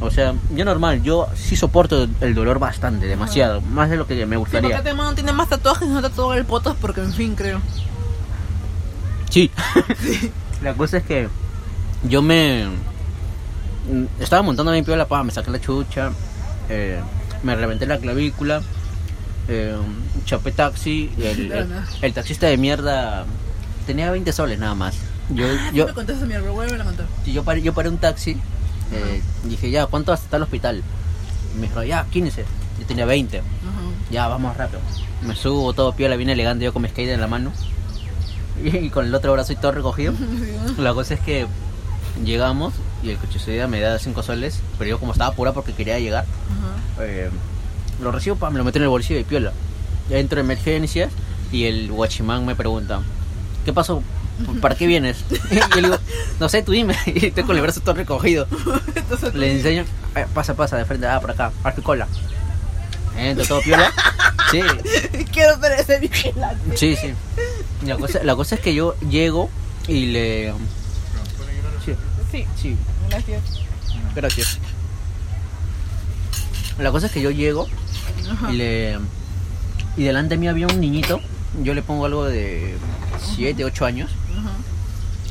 o sea, yo normal, yo sí soporto el dolor bastante, demasiado, más de lo que me Sí, porque gustaría. este man tiene más tatuajes no tatuó el potos porque, en fin, creo. Sí. la cosa es que yo me estaba montando mi piola, pa, me saqué la chucha, eh, me reventé la clavícula, eh, chapé taxi, y el, el, taxista de mierda tenía 20 soles nada más. Yo, Yo yo, me contaste esa mierda, vuelve a contar. Y yo paré, yo paré un taxi, eh, dije, ya, ¿cuánto hasta el hospital? Me dijo, ya, 15. Yo tenía 20. Ajá. Ya, vamos rápido. Me subo todo piola, bien elegante, yo con mi skate en la mano. Y con el otro brazo y todo recogido. La cosa es que llegamos y el coche me da 5 soles, pero yo como estaba apurado porque quería llegar, eh, lo recibo, pa, me lo meto en el bolsillo de piola. Ya entro en emergencias y el guachimán me pregunta, ¿qué pasó? ¿Para qué vienes? Y yo le digo, no sé, tú dime. Y estoy con el brazo todo recogido. Entonces, Le enseño, eh, pasa, pasa, de frente, ah, por acá, tu cola. Entro todo piola. Sí, Quiero ese vigilante. sí, sí. La cosa, la cosa es que yo llego y le... Sí, Sí, sí, gracias. gracias. La cosa es que yo llego Ajá. y le y delante de mí había un niñito, yo le pongo algo de 7, 8 años, Ajá.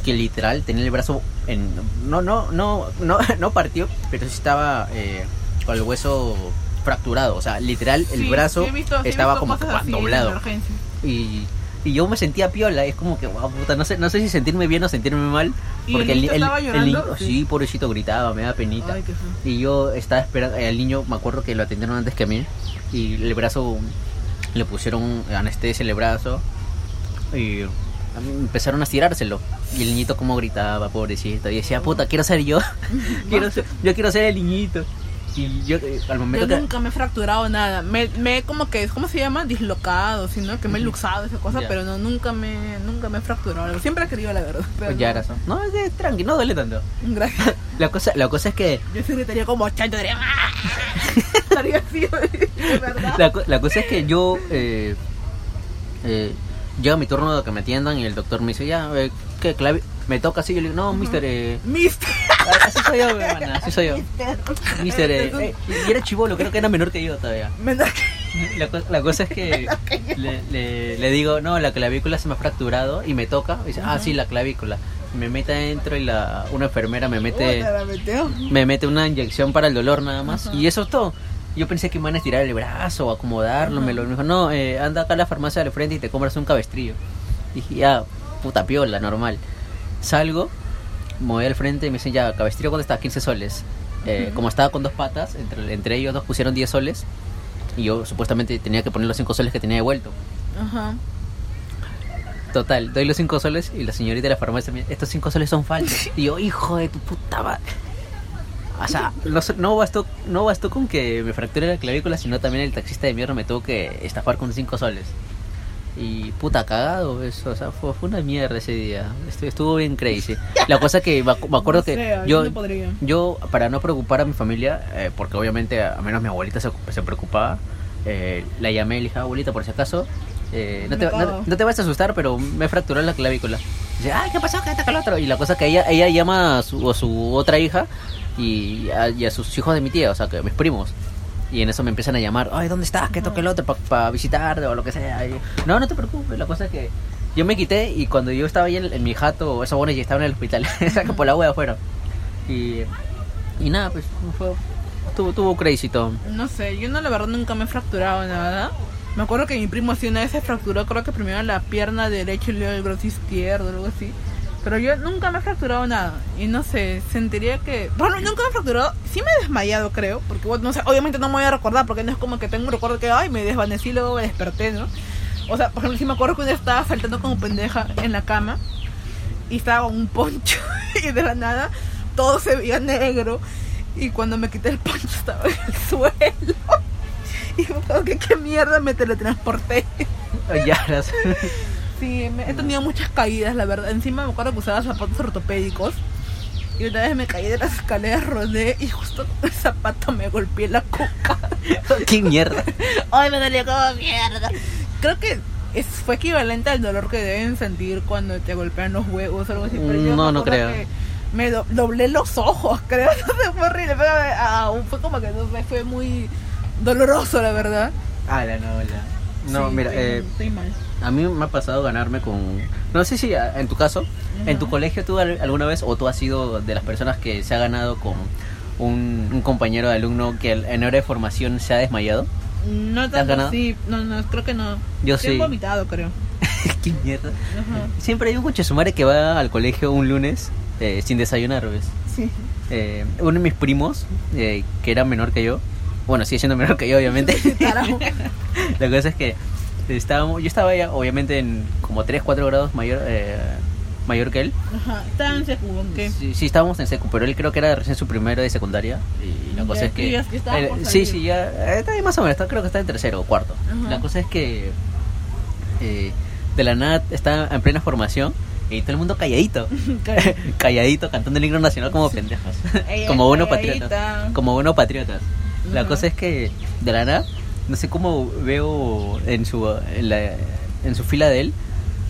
que literal tenía el brazo en no no no no no partió, pero sí estaba eh, con el hueso fracturado, o sea, literal el Sí, brazo sí he visto- sí he estaba como doblado. y, y yo me sentía piola, es como que, wow, puta, no sé, no sé si sentirme bien o sentirme mal. ¿Y Porque el niño estaba el llorando? niño, Sí. sí, pobrecito, gritaba, me da penita. Ay, qué feo. Y yo estaba esperando, el niño, me acuerdo que lo atendieron antes que a mí, y el brazo, le pusieron anestesia en el brazo, y empezaron a estirárselo. Y el niñito como gritaba, pobrecito, y decía, puta, quiero ser yo, quiero ser- yo quiero ser el niñito. Y yo, eh, al momento Yo que... nunca me he fracturado nada. Me, me he como que, ¿cómo se llama? Dislocado, sino que me he luxado esa cosa, Ya. pero no, nunca me, nunca me he fracturado. Siempre he querido la verdad. Pero Ya no. eso. No, es tranqui, no duele tanto. Gracias. La cosa, la cosa es que Yo sí gritaría como chancho, diría ¡Ah! Estaría así, de verdad. La, la cosa es que yo eh, eh, llega mi turno de que me atiendan y el doctor me dice, ya, eh, ¿qué clave? Me toca así, yo le digo, no, mister, eh, Mister. Ah, así soy yo, hermana, así soy yo. Mister, eh, eh, y era chivolo, creo que era menor que yo todavía. Menor que- La, la cosa es que le, le- le digo, no, la clavícula se me ha fracturado y me toca. Y dice, ah, sí, la clavícula. Me mete adentro y la, una enfermera me mete me mete una inyección para el dolor nada más. Ajá. Y eso es todo. Yo pensé que me iban a estirar el brazo o acomodarlo. Me, lo, me dijo, no, eh, anda acá a la farmacia del frente y te compras un cabestrillo. Y dije, ya, puta piola, normal. Salgo, voy al frente y me dicen, ya, cabestrillo, ¿cuánto está? 15 soles. Eh, Como estaba con dos patas, entre, entre ellos dos pusieron 10 soles. Y yo supuestamente tenía que poner los 5 soles que tenía devuelto. Ajá. Total, doy los 5 soles y la señorita de la farmacia me dice, estos 5 soles son falsos. Y yo, hijo de tu puta madre. O sea, no, no bastó, no bastó con que me fracture la clavícula, sino también el taxista de mierda me tuvo que estafar con 5 soles. Y puta cagado eso, o sea, fue, fue una mierda ese día. Estuvo, estuvo bien crazy. La cosa que me, acu- me acuerdo No que yo, no yo, para no preocupar a mi familia, eh, porque obviamente a menos mi abuelita se, se preocupaba, eh, la llamé y le dije, abuelita, por si acaso, eh, no, te, no, no te vas a asustar, pero me fracturó la clavícula. Dice, ay, ¿qué pasó? ¿Qué está con el otro? Y la cosa que ella, ella llama a su, a su otra hija y a, y a sus hijos de mi tía, o sea, que mis primos. Y en eso me empiezan a llamar, ay, ¿dónde estás? ¿Qué toca el otro? Para visitarte o lo que sea. No, no te preocupes, la cosa es que yo me quité y cuando yo estaba ahí en, mi jato, esos buenos ya estaban en el hospital, saca por la hueá afuera. Y, y nada, pues fue, tuvo, tuvo crazy. No sé, yo no, la verdad nunca me he fracturado nada. Me acuerdo que mi primo así una vez se fracturó, creo que primero la pierna derecha y luego el brazo izquierdo, algo así. Pero yo nunca me he fracturado nada. Y no sé, sentiría que. Bueno, nunca me he fracturado. Sí me he desmayado, creo. Porque, bueno, no sé, obviamente no me voy a recordar. Porque no es como que tengo un recuerdo que, ay, me desvanecí y luego me desperté, ¿no? O sea, por ejemplo, sí me acuerdo que vez estaba saltando como pendeja en la cama. Y estaba con un poncho. Y de la nada, todo se veía negro. Y cuando me quité el poncho estaba en el suelo. Y me acuerdo que qué mierda me teletransporté. Ya, las- Sí, me- he tenido muchas caídas, la verdad. Encima me acuerdo que usaba zapatos ortopédicos. Y una vez me caí de las escaleras, rodé y justo con el zapato me golpeé la cuca. qué mierda. ¡Ay, me dolió como mierda! Creo que es, fue equivalente al dolor que deben sentir cuando te golpean los huevos o algo así. Pero yo No, no creo. Me do- doblé los ojos, creo. fue horrible. Pero, ah, fue como que no fue muy doloroso, la verdad. Ah, la no, la- No, Sí, mira, estoy, eh, estoy mal. A mí me ha pasado ganarme con... No sé si a- en tu caso, en tu colegio tú al- alguna vez o tú has sido de las personas que se ha ganado con un, un compañero de alumno que en hora de formación se ha desmayado. No has tanto ganado? sí, no, no, creo que no. Yo Sí he vomitado, creo. qué mierda. Ajá. Siempre hay un coche sumare que va al colegio un lunes eh, sin desayunar, ¿ves? Sí. Eh, uno de mis primos, eh, que era menor que yo, bueno, sigue siendo menor que yo, obviamente. La cosa es que estábamos, yo estaba ya, obviamente, en como 3, 4 grados mayor, eh, mayor que él. Ajá. Estaba en secu, ¿en qué? Sí, sí, estábamos en secu, pero él creo que era recién su primero de secundaria. Y la Ya, cosa es que. eh, por sí, sí, ya. eh, Está ahí más o menos, está- creo que está en tercero o cuarto. Ajá. La cosa es que. eh, de la nada está en plena formación y todo el mundo calladito. calladito, cantando el himno nacional como pendejos. Como buenos patriotas. Como buenos patriotas. La Ajá. cosa es que de la nada, no sé cómo veo en su, en, la- en su fila de él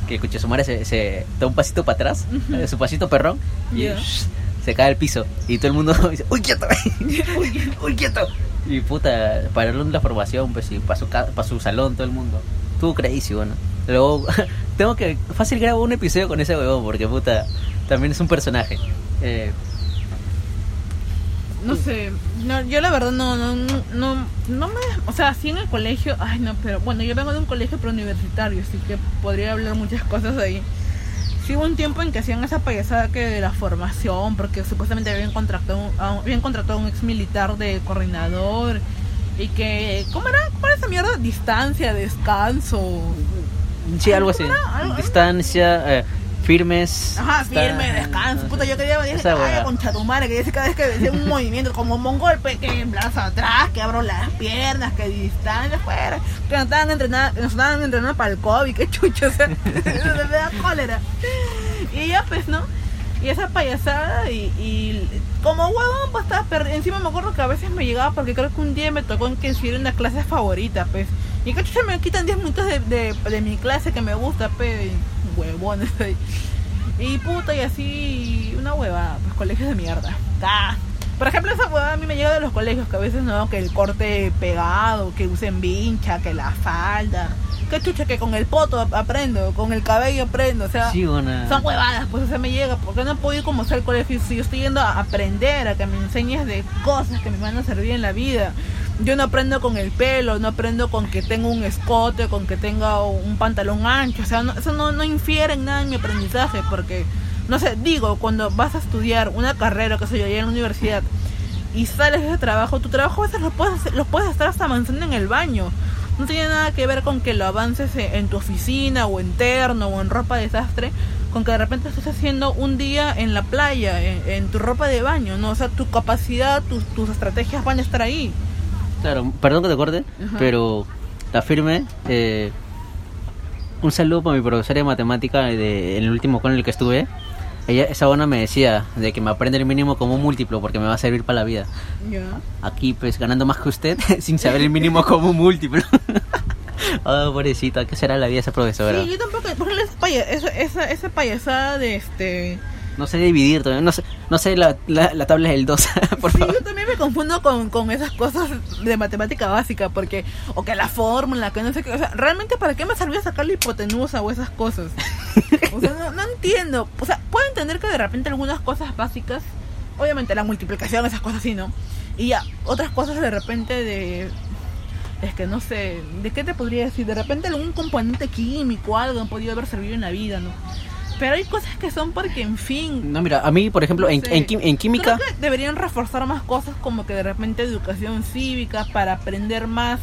que su madre se, se da un pasito para atrás, eh, su pasito perrón, y shh, se cae al piso. Y todo el mundo dice, ¡Uy, quieto! ¡Uy, quieto! Y puta, pararon la formación, pues, y para su, pa' su salón, todo el mundo. Estuvo crazy, bueno. Luego, tengo que. Fácil grabo un episodio con ese huevón, porque puta, también es un personaje. Eh, No sé, no, yo la verdad no, no, no, no, me, o sea, sí en el colegio, ay no, pero bueno, yo vengo de un colegio preuniversitario, así que podría hablar muchas cosas ahí. Sí hubo un tiempo en que hacían esa payasada que de la formación, porque supuestamente habían contratado, a un- habían contratado a un ex militar de coordinador, y que, ¿cómo era? ¿Cómo era esa mierda? Distancia, descanso. sí, algo así. Algo- Distancia, eh, firmes. Ajá, firme, descanso. Puta, yo quería decir, ay, hueá. con chatumare, que dice cada vez que decía un movimiento como un mongol, pues, que en brazo atrás, que abro las piernas, que distancia fuera, que nos estaban entrenando, nos estaban entrenando para el COVID, que chucho, o sea, me da cólera. Y ya pues, ¿no? Y esa payasada y, y como huevón pues estaba perdido. Encima me acuerdo que a veces me llegaba porque creo que un día me tocó en que decidir una clase favorita, pues. Y que chucha me quitan 10 minutos de, de, de mi clase que me gusta, pues. y Ahí. Y puta, y así una hueva, pues colegios de mierda. Ah. Por ejemplo, esa hueva a mí me llega de los colegios, que a veces no, que el corte pegado, que usen vincha, que la falda. Que chucha, que con el poto ap- aprendo, con el cabello aprendo, o sea, Sí, una... son huevadas, pues o sea, me llega, porque no puedo ir como al colegio si yo estoy yendo a aprender, a que me enseñes de cosas que me van a servir en la vida. Yo no aprendo con el pelo, no aprendo con que tenga un escote, con que tenga un pantalón ancho, o sea, no- eso no, no infiere en nada en mi aprendizaje, porque, no sé, digo, cuando vas a estudiar una carrera, que sé yo, ya en la universidad, y sales de ese trabajo, tu trabajo a veces lo puedes, hacer- lo puedes estar hasta avanzando en el baño. No tiene nada que ver con que lo avances en en tu oficina o interno o en ropa de desastre, con que de repente estés haciendo un día en la playa, en, en tu ropa de baño, ¿no? O sea, tu capacidad, tus, tus estrategias van a estar ahí. Claro, perdón que te corte, Ajá. pero la firme. eh, un saludo para mi profesora de matemática de, en el último con el que estuve. Ella, esa buena me decía de que me aprende el mínimo como múltiplo porque me va a servir para la vida. Ya. Aquí, pues, ganando más que usted sin saber el mínimo como múltiplo. oh, pobrecita, ¿qué será la vida de esa profesora? Sí, yo tampoco, por esa, esa, esa payasada de este... No sé dividir todavía, no sé, no sé la, la, la tabla del 2, por Sí, favor. yo también me confundo con, con esas cosas de matemática básica, porque, o que la fórmula, que no sé qué, o sea, realmente para qué me servía sacar la hipotenusa o esas cosas. O sea, no, no entiendo. O sea, puedo entender que de repente algunas cosas básicas, obviamente la multiplicación, esas cosas sí, ¿no? Y ya, otras cosas de repente de... Es que no sé, ¿de qué te podría decir? De repente algún componente químico, algo han podido haber servido en la vida, ¿no? Pero hay cosas que son porque, en fin, No, mira, a mí, por ejemplo, no en, química... Creo que deberían reforzar más cosas como que de repente educación cívica para aprender más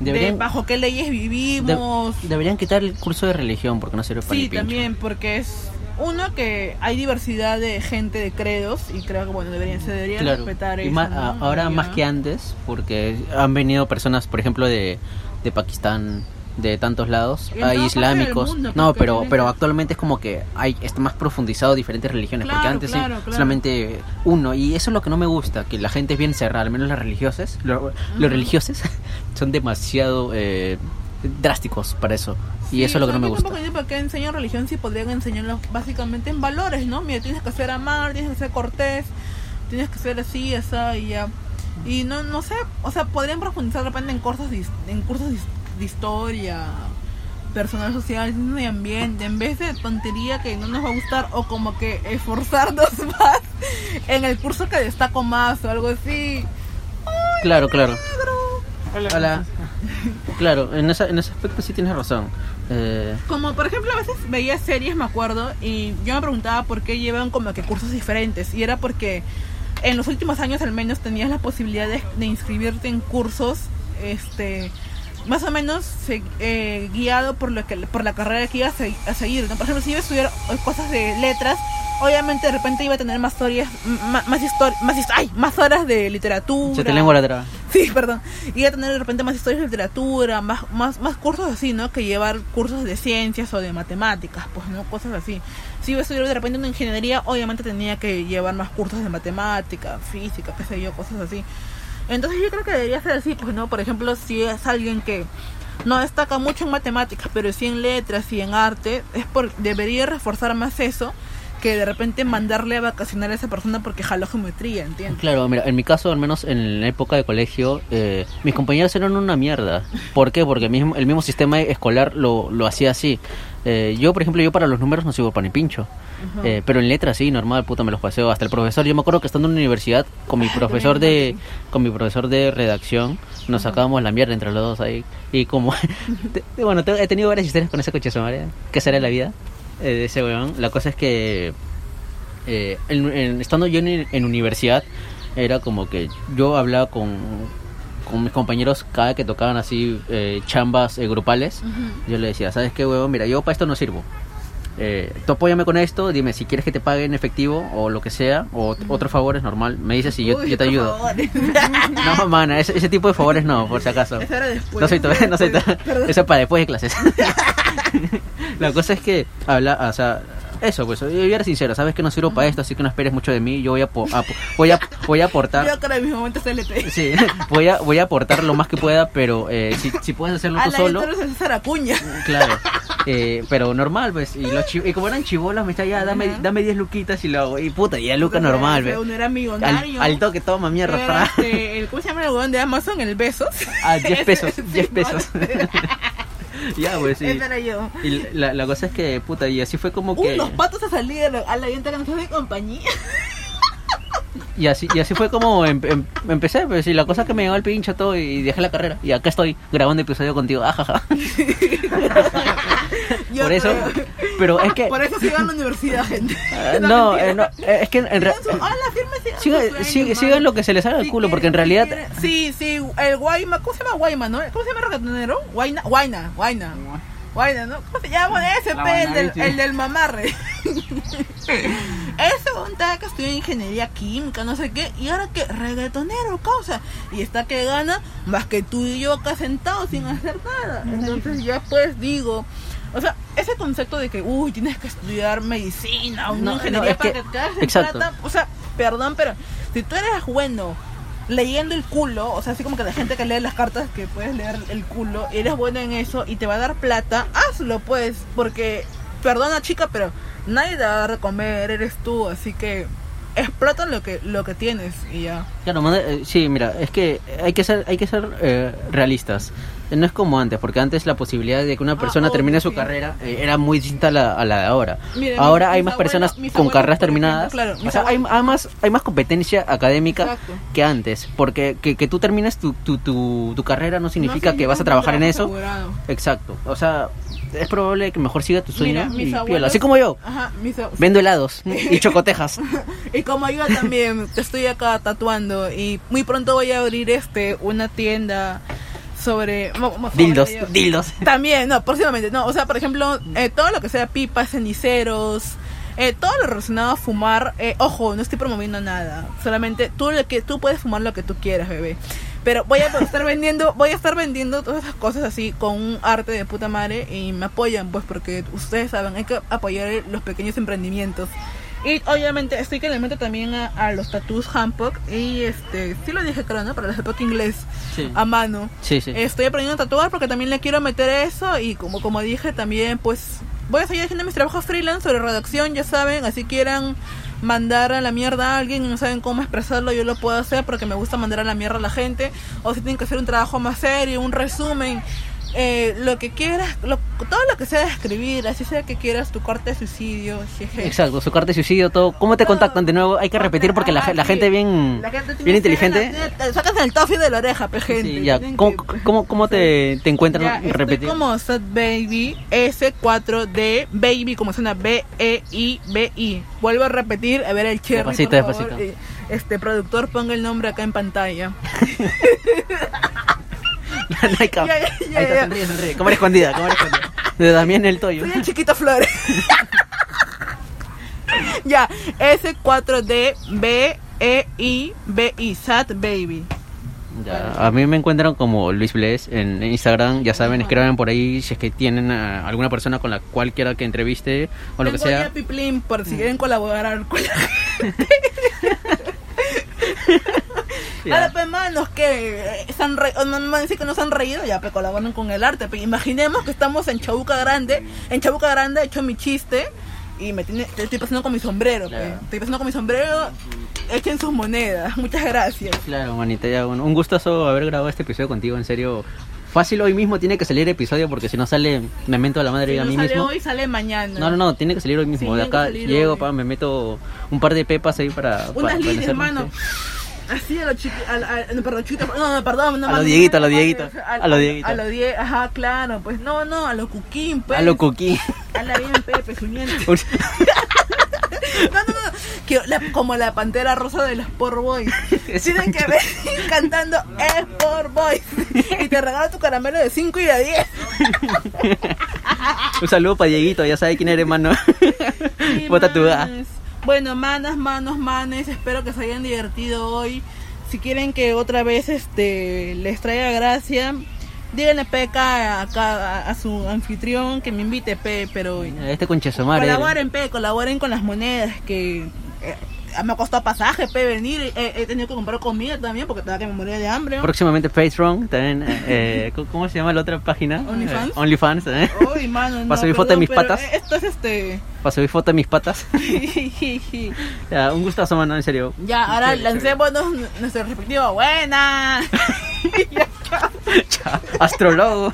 Deberían- de bajo qué leyes de- vivimos. deberían quitar el curso de religión porque no sirve para sí, también, porque es uno que hay diversidad de gente de credos y creo que bueno, deberían, se debería Claro. respetar Y eso. a- ahora más que antes, porque han venido personas, por ejemplo, de, de Pakistán, de tantos lados, en hay islámicos. mundo, no, pero pero actualmente es como que hay está más profundizado diferentes religiones, porque antes sí, claro, claro. solamente uno. Y eso es lo que no me gusta, que la gente es bien cerrada, al menos las religiosas, lo- los religiosos son demasiado eh, drásticos para eso. Y eso es lo que no me gusta. por qué enseñan religión si podrían enseñarlo básicamente en valores, ¿no? Mira, tienes que ser amar, tienes que ser cortés, tienes que ser así, esa y ya. Y no, no sé, o sea, podrían profundizar de repente en cursos en cursos de, his- de historia, personal social, medio ambiente, en vez de tontería que no nos va a gustar o como que esforzarnos más en el curso que destaco más o algo así. Claro, claro. Hola. Claro, en, esa, en ese aspecto sí tienes razón. Eh, Como por ejemplo a veces veía series, me acuerdo, y yo me preguntaba por qué llevan como que cursos diferentes. Y era porque en los últimos años al menos tenías la posibilidad de, de inscribirte en cursos, este, más o menos se- eh, guiado por lo que por la carrera que ibas a, a seguir. ¿no? Por ejemplo, si iba a estudiar cosas de letras, obviamente de repente iba a tener más historias, más, más, histori- más, ay, más horas de literatura. se te lengua la. Sí, perdón. Y a tener de repente más historias de literatura, más, más, más cursos así, ¿no? Que llevar cursos de ciencias o de matemáticas, pues, ¿no? Cosas así. Si iba a estudiar de repente una ingeniería, obviamente tenía que llevar más cursos de matemática, física, qué sé yo, cosas así. Entonces yo creo que debería ser así, pues, ¿no? Por ejemplo, si es alguien que no destaca mucho en matemáticas, pero sí en letras y en arte, es por debería reforzar más eso que de repente mandarle a vacacionar a esa persona porque jaló geometría, ¿entiendes? Claro, mira, en mi caso, al menos en la época de colegio, eh, mis compañeros eran una mierda. ¿Por qué? Porque el mismo, el mismo sistema escolar lo, lo hacía así. Eh, yo, por ejemplo, yo para los números no sigo pan y pincho. Eh, pero en letras sí, normal, puta, me los paseo. Hasta el profesor, yo me acuerdo que estando en la universidad con mi profesor de con mi profesor de redacción, nos sacábamos la mierda entre los dos ahí. Y como, bueno, te- he tenido varias historias con ese coche María. ¿Qué será la vida eh, de ese weón? La cosa es que eh, en- en- estando yo en, en universidad, era como que yo hablaba con, con mis compañeros cada que tocaban así eh, chambas eh, grupales. Yo le decía, ¿sabes qué, huevón? Mira, yo para esto no sirvo. Eh, tú apóyame con esto, dime si quieres que te pague en efectivo o lo que sea, o otro favor es normal. Me dices y yo, Uy, yo te ayudo. favor. No, mana, ese, ese tipo de favores no, por si acaso. Eso era después. No soy todavía, no soy. Perdón. Eso es para después de clases. La cosa es que habla, o sea, eso, pues, yo era sincero, sabes que no sirvo para esto, así que no esperes mucho de mí. Yo voy a, po- a- voy a, voy a aportar. Yo creo en mis momentos LT. Sí, voy a, voy a aportar lo más que pueda, pero eh, si, si puedes hacerlo A tú la solo, editora es César Acuña. claro. Eh, pero normal, pues. Y, los y como eran chibolas, me está ya, dame, Ajá. dame 10 luquitas y lo hago. Y puta, ya Luca normal, pues. Uno era Al, millonario. al toque, toma mierda. Este, el, ¿Cómo se llama el huevón de Amazon? El Besos. Ah, 10 pesos, Ese- 10 sí, pesos. ya, pues sí. Ese era yo. Y la, la cosa es que, puta, y así fue como que. Unos patos a salir a la, a la hace compañía. Y así, y así fue como em- em- empecé, pues, y la cosa es que me llegó el pincho todo y dejé la carrera. Y acá estoy grabando episodio contigo, ajaja. Yo Por eso, creo- pero es que. Por eso sigan a la universidad, gente. no, eh, no, es que en realidad. Sigan lo que se les haga el culo, porque en realidad. Sí, sí, el Guayma, ¿cómo se llama Guayma, no? ¿Cómo se llama el reggaetonero? Guayna, Guayna, Guayna. ¿Cómo se llama ese? El del, el del mamarre. ese montaje que estudió ingeniería química, no sé qué, y ahora que reggaetonero, causa. Y está que gana más que tú y yo acá sentados sin hacer nada. Entonces ya pues digo, o sea, ese concepto de que, uy, tienes que estudiar medicina o No, ingeniería no, para que- que, te plata, o sea, perdón, pero si tú eres bueno leyendo el culo, o sea, así como que la gente que lee las cartas que puedes leer el culo, eres bueno en eso y te va a dar plata, hazlo pues, porque, perdona chica, pero nadie te va a dar de comer, eres tú, así que explota lo que lo que tienes y ya. Claro, eh, sí, mira, es que hay que ser, hay que ser eh, realistas. Eh, No es como antes, porque antes la posibilidad de que una Ah, persona obvio, termine su sí. carrera eh, era muy distinta a la, a la de ahora. Mira, ahora hay más personas con carreras ejemplo, terminadas. claro, o sea, hay, hay más, hay más competencia académica Exacto. que antes, porque que, que tú termines tu, tu, tu, tu carrera no significa No que vas a trabajar en eso. asegurado. Exacto, o sea, es probable que mejor siga tu sueño Mira, y abuelos-. Así como yo, Ajá, mis ab- vendo helados y chocotejas. Y como yo también estoy acá tatuando y muy pronto voy a abrir este una tienda sobre dildos, sobre- dildos. También, no, próximamente, no, o sea, por ejemplo, eh, todo lo que sea pipas, ceniceros, eh, todo lo relacionado a fumar, eh, ojo, no estoy promoviendo nada, solamente tú lo que tú puedes fumar lo que tú quieras, bebé. Pero voy a estar vendiendo, voy a estar vendiendo todas esas cosas así con un arte de puta madre y me apoyan, pues porque ustedes saben, hay que apoyar los pequeños emprendimientos. Y obviamente estoy que le meto también a, a los tattoos Hanpok y este, sí lo dije creo, ¿no? Para el Hanpok inglés Sí, a mano. sí. sí. Estoy aprendiendo a tatuar porque también le quiero meter eso y como como dije también pues voy a seguir haciendo mis trabajos freelance sobre redacción, ya saben, así quieran mandar a la mierda a alguien y no saben cómo expresarlo, yo lo puedo hacer porque me gusta mandar a la mierda a la gente o si tienen que hacer un trabajo más serio, un resumen, eh, lo que quieras, lo- todo lo que sea de escribir, así sea que quieras tu corte de suicidio, jeje. Exacto, su carta de suicidio, todo. ¿Cómo te Todo. contactan de nuevo? Hay que repetir porque la, Ah, la sí. gente bien, La gente bien inteligente. Te sacas el toffee de la oreja, pe, gente. Sí, ya. ¿Cómo, que- cómo, cómo te, te Ya, encuentran? estoy Repetir. como Sad Baby S4D Baby como suena B E I. Vuelvo a repetir, a ver el cherry Despacito, por favor. despacito. Este productor ponga el nombre acá en pantalla. Ya, ya, Ahí está, ya. sonríe, sonríe. Cámara escondida, cámara escondida. De Damián el Toyo. Soy el chiquito Flores. ya, S4D B E I B I Sad Baby. Ya, a mí me encuentran como Luis Bles en Instagram. Ya saben, escriban por ahí si es que tienen a alguna persona con la cual quiera que entreviste o lo que Tengo ya sea. Piplín por si quieren colaborar con la Ya. Ahora, pues, manos, que se han re... no, no decir que no se han reído, ya, pues, colaboran con el arte. Pues, imaginemos que estamos en Chabuca Grande. En Chabuca Grande he hecho mi chiste y me tiene, te estoy pasando con mi sombrero, pues. Claro. Estoy pasando con mi sombrero, echen sus monedas. Muchas gracias. Claro, manita, ya, bueno, un gustazo haber grabado este episodio contigo, en serio. Fácil hoy mismo tiene que salir episodio porque si no sale, me meto a la madre Si a no mí sale mismo. hoy, sale mañana. No, no, no, tiene que salir hoy mismo. Sí, de acá llego, pa, me meto un par de pepas ahí para. Unas para líneas, hermano. Sí. Así a los chiqui... A, a- no, perdón, chiquito, no, no, perdón. No, A lo no, Dieguito, a lo no, Dieguito, a lo Dieguito. A lo Die... Ajá, claro, pues no, no, a lo Cuquín, pues. A lo coquí. Habla bien, Pepe, suñente. No, no, no. Que la- como la pantera rosa de los Sport Boys. Tienen que ver cantando Sport Boys. Y te regalo tu caramelo de 5 y de 10. un saludo para Dieguito, ya sabe quién eres, mano. Sí, Bota tu. Bueno, manas, manos, manes, espero que se hayan divertido hoy. Si quieren que otra vez este les traiga gracia, díganle peca acá a, a su anfitrión que me invite, pe, pero Este conchesomare. colaboren, pe, colaboren con las monedas que eh, me ha costado pasaje, pe, venir, he, he tenido que comprar comida también porque todavía que me moría de hambre. ¿no? Próximamente Patreon, también. Eh, ¿cómo- ¿Cómo se llama la otra página? OnlyFans. Eh, OnlyFans, ¿eh? Uy, mano, no, ¿Para subir foto de mis patas? Esto es este. Para subir foto de mis patas. Ya, un gustazo, mano, en serio. Ya, ahora Chévere, lancémonos nuestro respectivo. Buena. Astrólogo.